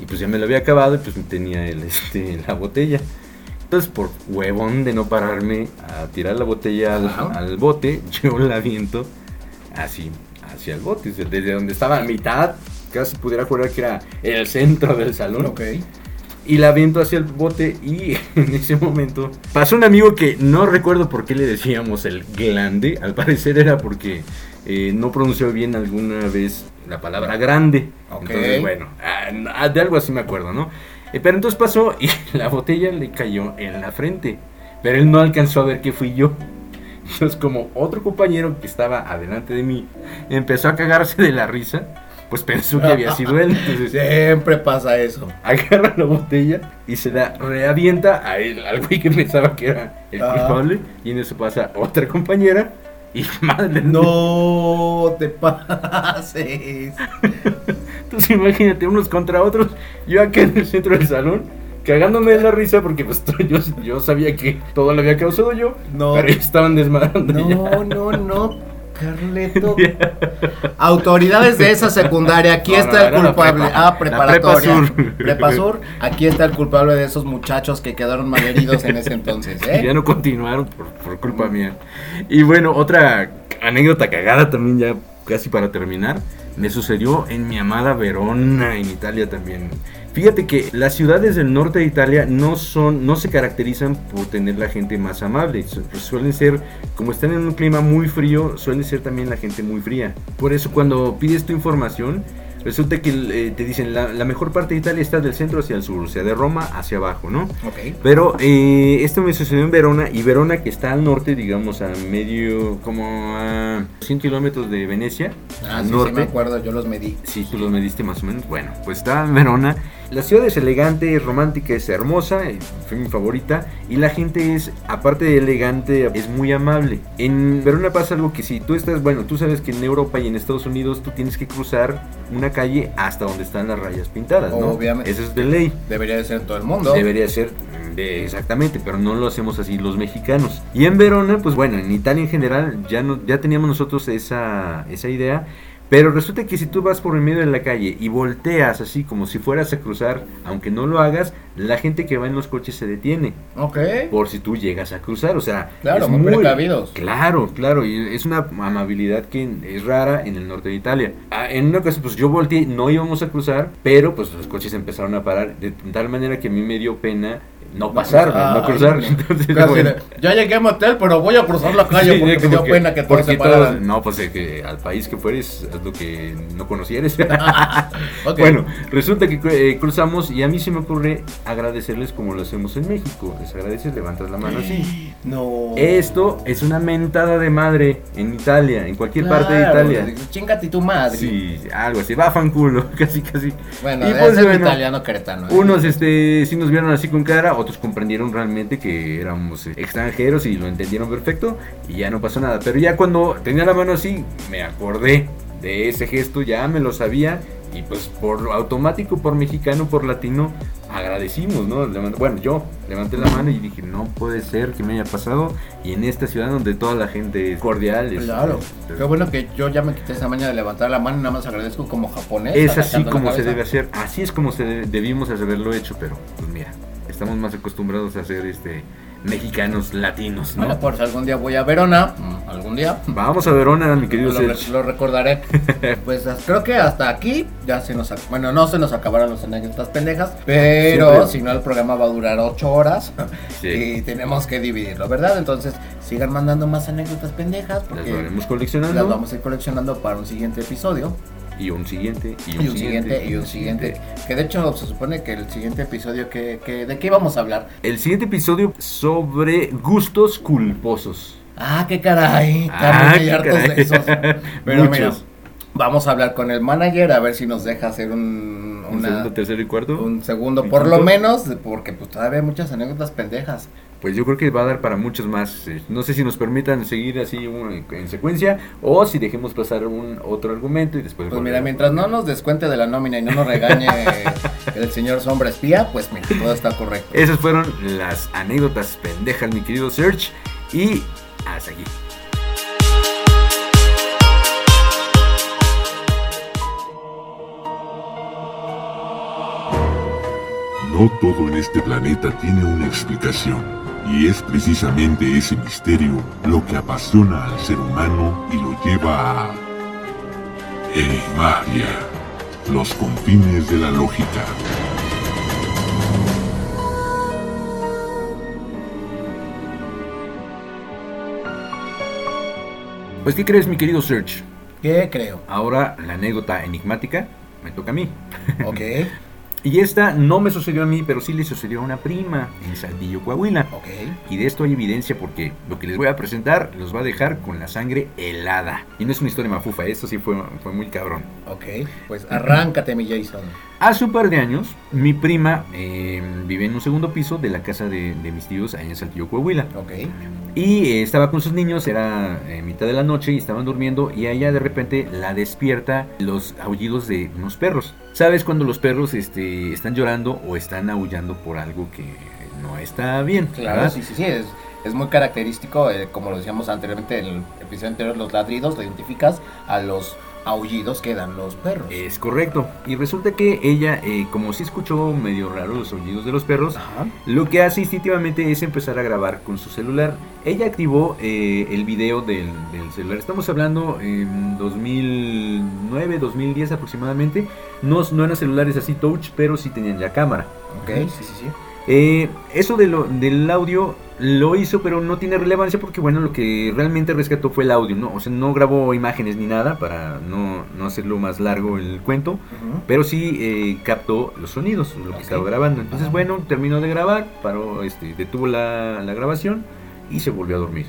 y pues ya me lo había acabado y pues tenía el, este, la botella. Entonces por huevón de no pararme a tirar la botella al, bote, yo la aviento así hacia el bote, desde donde estaba a mitad, casi pudiera jurar que era el centro del salón. Ok. Y la aviento hacia el bote y en ese momento pasó un amigo que no recuerdo por qué le decíamos el glande. Al parecer era porque eh, no pronunció bien alguna vez la palabra grande. Ok. Entonces, bueno, ah, de algo así me acuerdo, ¿no? Pero entonces pasó y la botella le cayó en la frente. Pero él no alcanzó a ver que fui yo. Entonces, como otro compañero que estaba adelante de mí empezó a cagarse de la risa, pues pensó que había sido él. Entonces, Siempre pasa eso. agarra la botella y se la reavienta a él, al güey que pensaba que era el culpable. Y en eso pasa otra compañera y madre. No te pases. Entonces imagínate, unos contra otros. Yo acá en el centro del salón, cagándome de la risa porque pues yo, yo sabía que todo lo había causado yo. No. Pero estaban desmadrando. No, no, no, Carleto. Autoridades de esa secundaria, aquí No, está no, el culpable. prepa. Ah, preparatoria. prepa sur. Prepa sur, aquí está el culpable de esos muchachos que quedaron malheridos en ese entonces, ¿eh? Ya no continuaron por, por culpa mía. Y bueno, otra anécdota cagada también ya casi para terminar. Me sucedió en mi amada Verona, en Italia también. Fíjate que las ciudades del norte de Italia no son, no se caracterizan por tener la gente más amable. Pues suelen ser, como están en un clima muy frío, suelen ser también la gente muy fría. Por eso cuando pides tu información, resulta que eh, te dicen la, la mejor parte de Italia está del centro hacia el sur, o sea, de Roma hacia abajo, ¿no? Ok. Pero eh, esto me sucedió en Verona y Verona que está al norte, digamos a medio, como a 100 kilómetros de Venecia. Ah, al sí, sí, norte. me acuerdo, yo los medí. Sí, tú los mediste más o menos. Bueno, pues estaba en Verona. La ciudad es elegante, es romántica, es hermosa, fue mi favorita. Y la gente es, aparte de elegante, es muy amable. En Verona pasa algo que si tú estás, bueno, tú sabes que en Europa y en Estados Unidos tú tienes que cruzar una calle hasta donde están las rayas pintadas, ¿no? Obviamente. Eso es de ley. Debería de ser todo el mundo. Debería ser de- exactamente, pero no lo hacemos así los mexicanos. Y en Verona, pues bueno, en Italia en general ya no, ya teníamos nosotros esa, esa idea. Pero resulta que si tú vas por el medio de la calle y volteas así como si fueras a cruzar, aunque no lo hagas, la gente que va en los coches se detiene. Ok. Por si tú llegas a cruzar, o sea, Claro, es muy precavidos. Claro, claro, y es una amabilidad que es rara en el norte de Italia. Ah, En una ocasión, pues yo volteé, no íbamos a cruzar, pero pues los coches empezaron a parar de tal manera que a mí me dio pena no pasar, no, cruzar. no. Entonces, Casi bueno. de, ya llegué a motel, pero voy a cruzar la calle Sí, porque me dio pena que todos se pararan. no, pues que al país que fueres, haz lo que no conocieres. Ok. Bueno, resulta que eh, cruzamos y a mí se me ocurre agradecerles como lo hacemos en México. Les agradeces, levantas la mano así. No. Esto es una mentada de madre en Italia, en cualquier parte de Italia. Chingate tu madre. Sí, algo así, va fanculo, casi casi. Bueno, Y es pues, bueno, italiano queretano. ¿eh? Unos este sí nos vieron así con cara, otros comprendieron realmente que éramos eh, extranjeros y lo entendieron perfecto y ya no pasó nada. Pero ya cuando tenía la mano así, me acordé de ese gesto, ya me lo sabía y pues por automático, por mexicano, por latino, agradecimos, ¿no? Bueno, yo levanté la mano y dije, no puede ser que me haya pasado y en esta ciudad donde toda la gente es cordial. es- Claro. es- Qué bueno que yo ya me quité esa maña de levantar la mano y nada más agradezco como japonés. Es así como se debe hacer, así es como se de- debimos haberlo hecho, pero pues mira, estamos más acostumbrados a ser este mexicanos latinos, ¿no? Bueno, por si algún día voy a Verona, mm, algún día. Vamos a Verona, mi querido lo, Serge. lo recordaré. pues creo que hasta aquí ya se nos... Bueno, no se nos acabaron los anécdotas pendejas, pero Siempre. si no el programa va a durar 8 horas Sí. y tenemos que dividirlo, ¿verdad? Entonces sigan mandando más anécdotas pendejas porque Las vamos coleccionando. las vamos a ir coleccionando para un siguiente episodio. Y un siguiente, y Y un, un siguiente, y un siguiente. Que de hecho se supone que el siguiente episodio, que, que ¿de qué íbamos a hablar? El siguiente episodio sobre gustos culposos. Ah, qué caray. Ah, hay qué hartos caray. de esos. Pero mira, Muchos. Vamos a hablar con el manager a ver si nos deja hacer un, Un segundo, tercero y cuarto. un segundo, ¿Y por lo menos, porque pues todavía hay muchas anécdotas pendejas. Pues yo creo que va a dar para muchos más. eh, No sé si nos permitan seguir así en secuencia o si dejemos pasar un otro argumento y después. Pues mira, mientras no nos descuente de la nómina y no nos regañe el señor sombra espía, pues mira, todo está correcto. Esas fueron las anécdotas pendejas, mi querido Serge. Y hasta aquí. No todo en este planeta tiene una explicación, y es precisamente ese misterio lo que apasiona al ser humano y lo lleva a Enigmagia, los confines de la lógica. Pues, ¿qué crees, mi querido Serge? ¿Qué creo? Ahora la anécdota enigmática me toca a mí. Ok. Y esta no me sucedió a mí, pero sí le sucedió a una prima en Saldillo, Coahuila. Ok. Y de esto hay evidencia porque lo que les voy a presentar los va a dejar con la sangre helada. Y no es una historia mafufa, esto sí fue, fue muy cabrón. Ok, pues arráncate, mi Jason. Hace un par de años, mi prima eh, vive en un segundo piso de la casa de, de mis tíos allá en Saltillo, Coahuila. Ok. Y eh, estaba con sus niños, era eh, mitad de la noche y estaban durmiendo y a ella de repente la despierta los aullidos de unos perros. ¿Sabes cuando los perros este, están llorando o están aullando por algo que no está bien? Claro, ¿verdad? sí, sí, sí, es, es muy característico, eh, como lo decíamos anteriormente en el episodio anterior, los ladridos, lo identificas a los aullidos que dan los perros. Es correcto. Y resulta que ella, eh, como sí escuchó medio raro los aullidos de los perros, lo que hace instintivamente es empezar a grabar con su celular. Ella activó eh, el video del, del celular. Estamos hablando en 2009, 2010 aproximadamente. No, no eran celulares así touch, pero sí tenían ya cámara. Ok, sí, sí, sí. Eh, eso de lo, del audio lo hizo, pero no tiene relevancia porque, bueno, lo que realmente rescató fue el audio, ¿no? O sea, no grabó imágenes ni nada para no, no hacerlo más largo el cuento, Ujú. pero sí eh, captó los sonidos, lo que estaba grabando. Entonces, bueno, terminó de grabar, paró, este, detuvo la, la grabación y se volvió a dormir.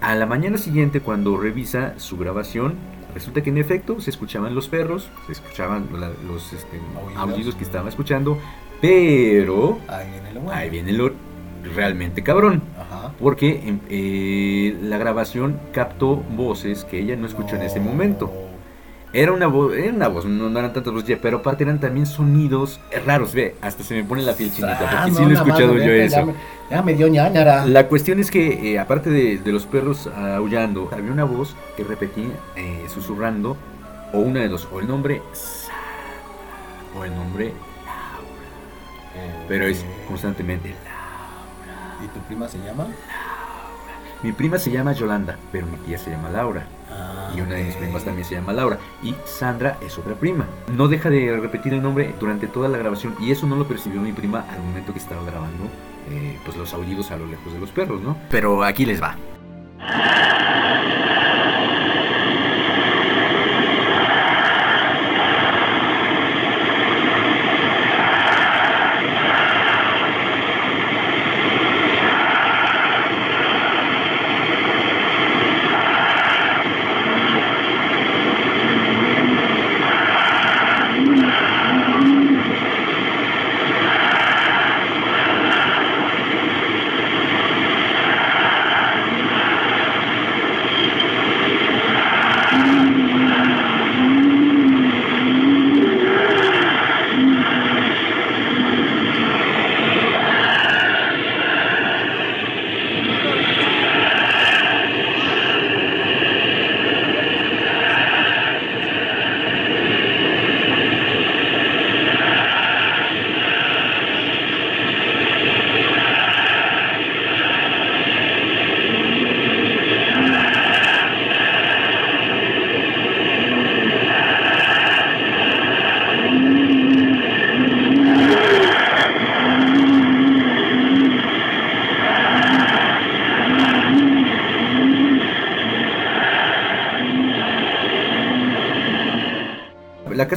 A la mañana siguiente, cuando revisa su grabación, resulta que en efecto se escuchaban los perros, se escuchaban la- los este, aullidos que estaba escuchando, pero Ahí viene lo bueno. ahí viene lo realmente cabrón. Ajá. Porque em, eh, la grabación captó voces que ella no escuchó en ese momento. Era una voz, era una voz, no, no eran tantas voces, ya, pero aparte eran también sonidos raros, ve, hasta se me pone la piel chinita, porque Ah, sí no, lo he escuchado yo neta, eso. Ya me, ya me dio ñañara. La cuestión es que, eh, aparte de, de los perros aullando, había una voz que repetía eh, susurrando, o una de dos, o el nombre o el nombre. Pero es constantemente Laura. ¿Y tu prima se llama? Mi prima se llama Yolanda, pero mi tía se llama Laura. Ah, y una de mis primas también se llama Laura. Y Sandra es otra prima. No deja de repetir el nombre durante toda la grabación. Y eso no lo percibió mi prima al momento que estaba grabando eh, pues los aullidos a lo lejos de los perros, ¿no? Pero aquí les va.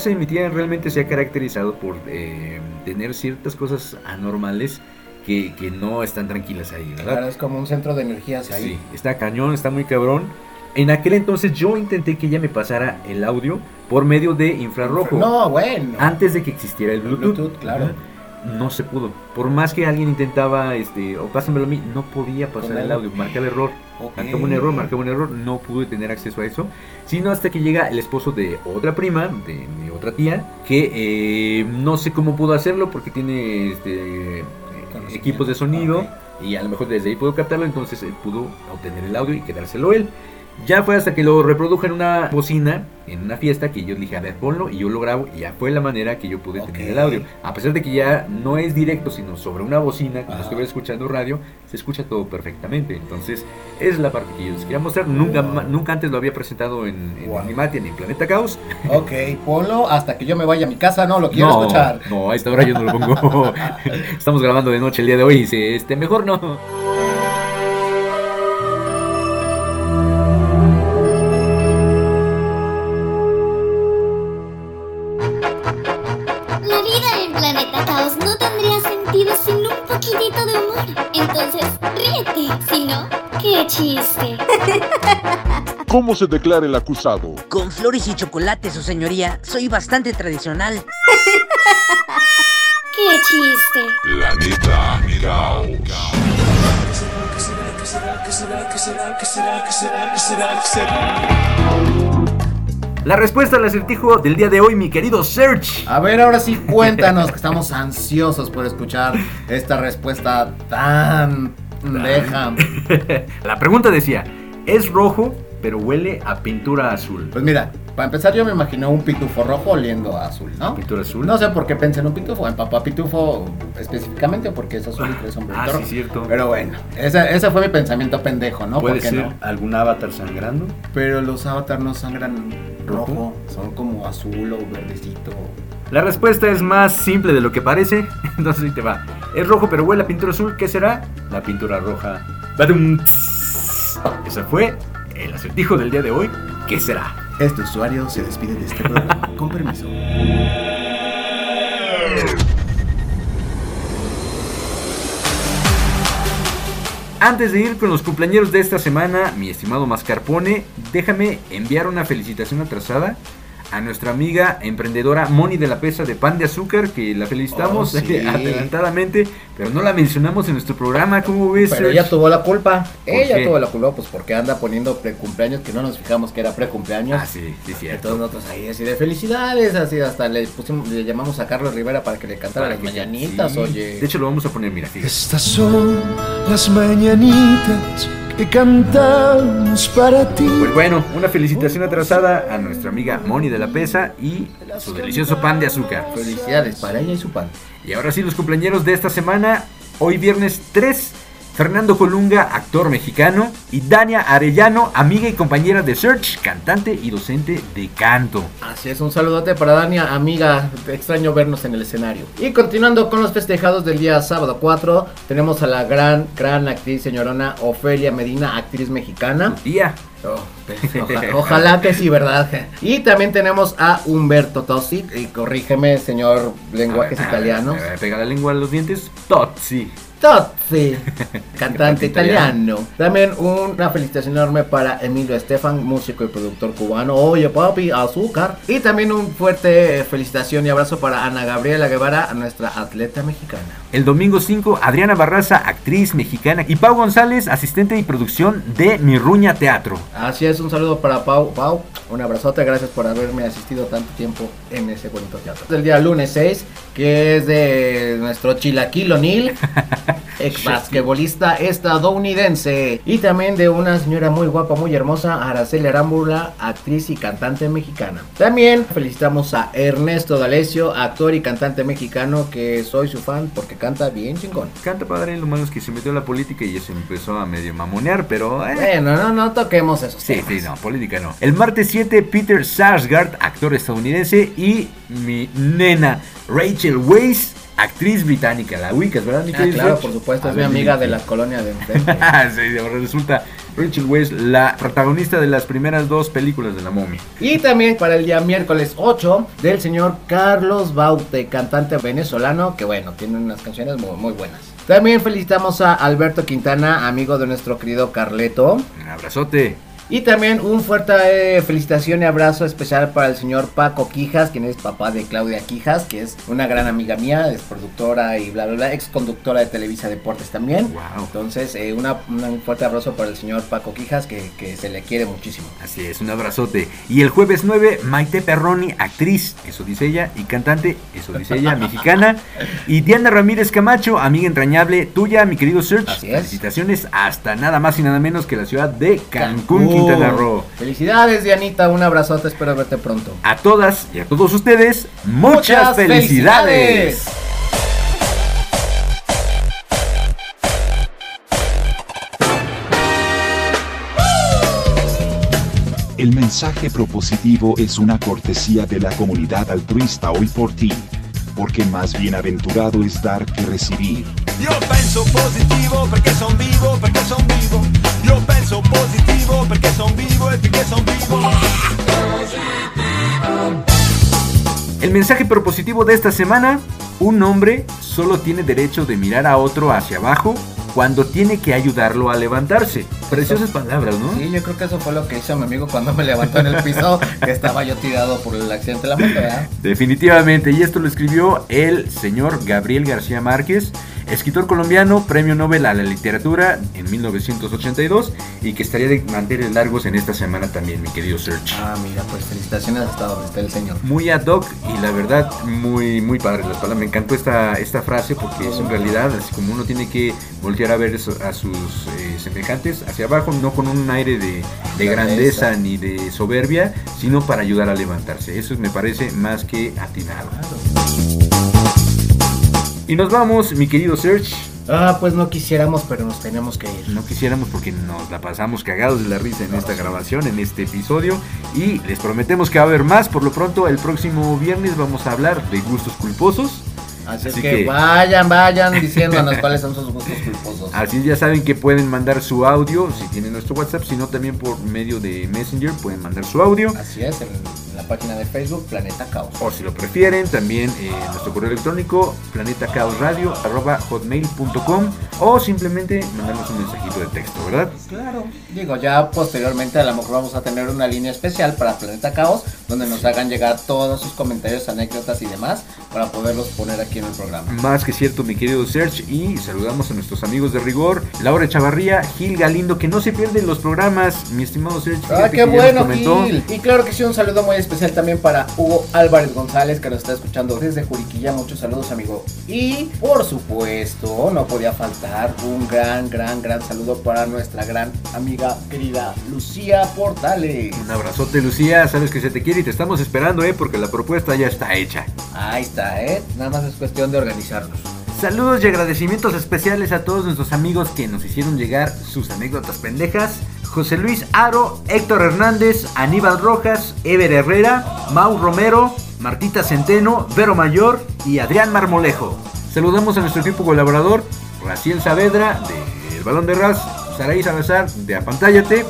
Mi tía realmente se ha caracterizado por eh, tener ciertas cosas anormales que, que no están tranquilas ahí, ¿verdad? Claro, es como un centro de energías ahí. Sí, está cañón, está muy cabrón. En aquel entonces yo intenté que ella me pasara el audio por medio de infrarrojo. No, bueno. Antes de que existiera el Bluetooth. Bluetooth, claro. No se pudo. Por más que alguien intentaba, este, o pásamelo a mí, no podía pasar el audio. Marcaba error. Ok. Marcaba un error, marcaba un error. No pude tener acceso a eso. Sino hasta que llega el esposo de otra prima, de mi otra tía, que eh, no sé cómo pudo hacerlo porque tiene este, equipos de sonido. Y a lo mejor desde ahí pudo captarlo. Entonces él pudo obtener el audio y quedárselo él. Ya fue hasta que lo reprodujo en una bocina, en una fiesta, que yo dije, a ver, ponlo y yo lo grabo. Y ya fue la manera que yo pude tener el audio. A pesar de que ya no es directo, sino sobre una bocina, como estuviera escuchando radio, se escucha todo perfectamente. Entonces, es la parte que yo les quería mostrar. Nunca, nunca antes lo había presentado en, en Animatia ni en Planeta Caos. Ok, ponlo hasta que yo me vaya a mi casa, no lo quiero no, escuchar. no, a esta hora yo no lo pongo. Estamos grabando de noche el día de hoy y dice, este, mejor no. ¿Cómo se declara el acusado? Con flores y chocolate, su señoría. Soy bastante tradicional. Qué chiste. Planeta Caos. La respuesta al acertijo del día de hoy, mi querido Search. A ver, ahora sí, cuéntanos que estamos ansiosos por escuchar esta respuesta tan pendeja. La pregunta decía, es rojo, pero huele a pintura azul. Pues mira, para empezar yo me imaginé un pitufo rojo oliendo a azul, ¿no? ¿Pintura azul? No sé por qué pensé en un pitufo, en papá pitufo específicamente porque es azul y sombrero. Ah, sí, cierto. Pero bueno, ese, ese fue mi pensamiento pendejo, ¿no? ¿Puede ¿Por qué ser no? algún avatar sangrando? Pero los avatars no sangran rojo, son como azul o verdecito. La respuesta es más simple de lo que parece. Entonces ahí te va. Es rojo, pero huele a pintura azul. ¿Qué será? La pintura roja. Badum. Ese fue el acertijo del día de hoy. ¿Qué será? Este usuario se despide de este programa. Con permiso. Antes de ir con los cumpleaños de esta semana, mi estimado Mascarpone, déjame enviar una felicitación atrasada a nuestra amiga emprendedora Moni de la Pesa de Pan de Azúcar, que la felicitamos Oh, sí. adelantadamente, pero no la mencionamos en nuestro programa. ¿Cómo ves? Pero ella tuvo la culpa. Ella qué? tuvo la culpa, pues porque anda poniendo precumpleaños que no nos fijamos que era precumpleaños. Ah, sí, sí, cierto. Entonces nosotros ahí así de felicidades, así hasta le pusimos, le llamamos a Carlos Rivera para que le cantara Para las mañanitas, sí. oye. De hecho, lo vamos a poner, mira, fíjate. Estas son las mañanitas que cantamos para ti. Pues bueno, una felicitación atrasada a nuestra amiga Moni de la Pesa y su delicioso pan de azúcar. Felicidades para ella y su pan. Y ahora sí, los cumpleaños de esta semana. Hoy viernes 3, Fernando Colunga, actor mexicano. Y Dania Arellano, amiga y compañera de Search, cantante y docente de canto. Así es, un saludote para Dania, amiga. Extraño vernos en el escenario. Y continuando con los festejados del día sábado 4, tenemos a la gran, gran actriz señorona Ofelia Medina, actriz mexicana. Tía. Oh, oja- ojalá que sí, ¿verdad? Y también tenemos a Humberto Tossi. Y corrígeme, señor lenguajes A ver, italianos. ver, Pega la lengua a los dientes. Tozzi. Tozzi, cantante italiano. También una felicitación enorme para Emilio Estefan, músico y productor cubano. Oye, papi, azúcar. Y también un fuerte felicitación y abrazo para Ana Gabriela Guevara, nuestra atleta mexicana. El domingo 5, Adriana Barraza, actriz mexicana. Y Pau González, asistente y producción de Mi Ruña Teatro. Así es, un saludo para Pau. Pau, un abrazote, gracias por haberme asistido tanto tiempo en ese bonito teatro. El día lunes 6, que es de nuestro Chilaquil O'Neal, ex basquetbolista estadounidense. Y también de una señora muy guapa, muy hermosa, Araceli Arámbula, actriz y cantante mexicana. También felicitamos a Ernesto D'Alessio, actor y cantante mexicano, que soy su fan porque canta bien chingón. Canta padre, lo malo es que se metió a la política y ya se empezó a medio mamonear, pero... eh, Bueno, no, no toquemos eso. Sí, sí, no, política no. El martes 7, Peter Sarsgaard, actor estadounidense, y mi nena Rachel Weisz, actriz británica. La ubicas, ¿verdad, mi Ah, claro, por supuesto, es mi ver, amiga de la colonia de enfrente. sí, ahora resulta Rachel Weisz, la protagonista de las primeras dos películas de la momia. Y también para el día miércoles 8 del señor Carlos Baute, cantante venezolano, que bueno, tiene unas canciones muy, muy buenas. También felicitamos a Alberto Quintana, amigo de nuestro querido Carleto. Un abrazote. Y también un fuerte eh, felicitación y abrazo especial para el señor Paco Quijas, quien es papá de Claudia Quijas, que es una gran amiga mía, es productora y bla, bla, bla, ex conductora de Televisa Deportes también. Entonces, eh, una- una- un fuerte abrazo para el señor Paco Quijas, que, que se le quiere muchísimo. Así es, un abrazote. Y el jueves 9, Maite Perroni, actriz, eso dice ella, y cantante, eso dice ella, mexicana. Y Diana Ramírez Camacho, amiga entrañable tuya, mi querido Search. Felicitaciones hasta nada más y nada menos que la ciudad de Cancún, Quintana Roo. Felicidades, Dianita, un abrazote, espero verte pronto. A todas y a todos ustedes, muchas, Muchas felicidades. felicidades. El mensaje propositivo es una cortesía de la comunidad altruista hoy por ti, porque más bienaventurado es dar que recibir. Io penso positivo perché son vivo, perché son vivo. Io penso positivo perché son vivo e perché son vivo. El mensaje propositivo de esta semana, un hombre solo tiene derecho de mirar a otro hacia abajo cuando tiene que ayudarlo a levantarse. Preciosas palabras, ¿no? Sí, yo creo que eso fue lo que hizo mi amigo cuando me levantó en el piso, que estaba yo tirado por el accidente de la moto, ¿verdad? Definitivamente, y esto lo escribió el señor Gabriel García Márquez, escritor colombiano, premio Nobel a la literatura en 1982 y que estaría de mantener largos en esta semana también, mi querido Serge. Ah, mira, pues felicitaciones hasta donde esté el señor. Muy ad hoc y la verdad muy muy padre las palabras. Me encantó esta, esta frase porque es en realidad así como uno tiene que voltear a ver a sus eh, semejantes hacia abajo, no con un aire de, de Grandeza. grandeza ni de soberbia, sino para ayudar a levantarse. Eso me parece más que atinado. Y nos vamos, mi querido Serge. Ah, pues no quisiéramos, pero nos tenemos que ir. No quisiéramos porque nos la pasamos cagados de la risa en esta grabación, en este episodio. Y les prometemos que va a haber más. Por lo pronto, el próximo viernes vamos a hablar de gustos culposos. Así, es que, vayan, vayan diciéndonos cuáles son sus gustos culposos. Así ya saben que pueden mandar su audio si tienen nuestro WhatsApp, sino también por medio de Messenger pueden mandar su audio. Así es, en la página de Facebook Planeta Caos. O si lo prefieren, también eh, nuestro correo electrónico planetacaosradio.com o simplemente mandarnos un mensajito de texto, ¿verdad? Claro. Digo, ya posteriormente a lo mejor vamos a tener una línea especial para Planeta Caos, donde nos hagan llegar todos sus comentarios, anécdotas y demás, para poderlos poner aquí en el programa. Más que cierto, mi querido Serge, y saludamos a nuestros amigos de rigor, Laura Chavarría, Gil Galindo, que no se pierden los programas, mi estimado Serge. ¡Ah, qué bueno. Gil! Y claro que sí, un saludo muy especial también para Hugo Álvarez González, que nos está escuchando desde Juriquilla. Muchos saludos, amigo. Y, por supuesto, no podía faltar un gran, gran, gran saludo para nuestra gran amiga querida Lucía Portales. Un abrazote, Lucía, sabes que se te quiere y te estamos esperando, ¿eh? Porque la propuesta ya está hecha. Ahí está, ¿eh? Nada más es cuestión de organizarnos. Saludos y agradecimientos especiales a todos nuestros amigos que nos hicieron llegar sus anécdotas pendejas. José Luis Aro, Héctor Hernández, Aníbal Rojas, Ever Herrera, Mau Romero, Martita Centeno, Vero Mayor y Adrián Marmolejo. Saludamos a nuestro equipo colaborador, Raciel Saavedra, de El Balón de Ras, Saraí Salazar, de Apantállate, eh,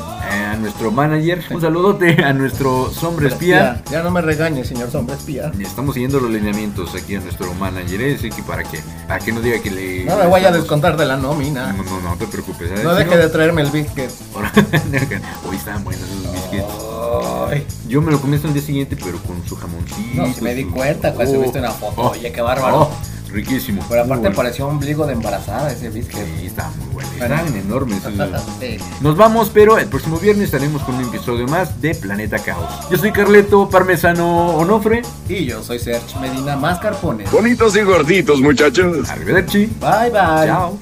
a nuestro manager, un saludote a nuestro sombra espía. Ya no me regañes, señor sombra espía. Estamos siguiendo los lineamientos aquí a nuestro manager, que para que, para que no diga que le... No me voy a descontar de la nómina. No, no, no te preocupes. ¿sabes? No Si deje de traerme el biscuit. Hoy estaban buenos esos biscuits. Yo me lo comí hasta el día siguiente, pero con su jamoncito. No, si me di cuenta cuando Oh, subiste una foto. oh, Oye, qué bárbaro. oh, riquísimo. Pero aparte bueno. pareció un ombligo de embarazada ese biscuit. Sí, estaba muy bueno. Estaban enormes. Sí. Nos vamos, pero el próximo viernes estaremos con un episodio más de Planeta Caos. Yo soy Carleto Parmesano Onofre. Y yo soy Serge Medina Mascarpone. Bonitos y gorditos, muchachos. Arrivederci. Bye, bye. Chao.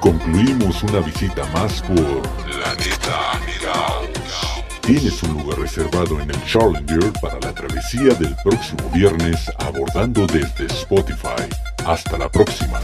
Concluimos una visita más por Planeta Caos. Tienes un lugar reservado en el Challenger para la travesía del próximo viernes abordando desde Spotify. Hasta la próxima.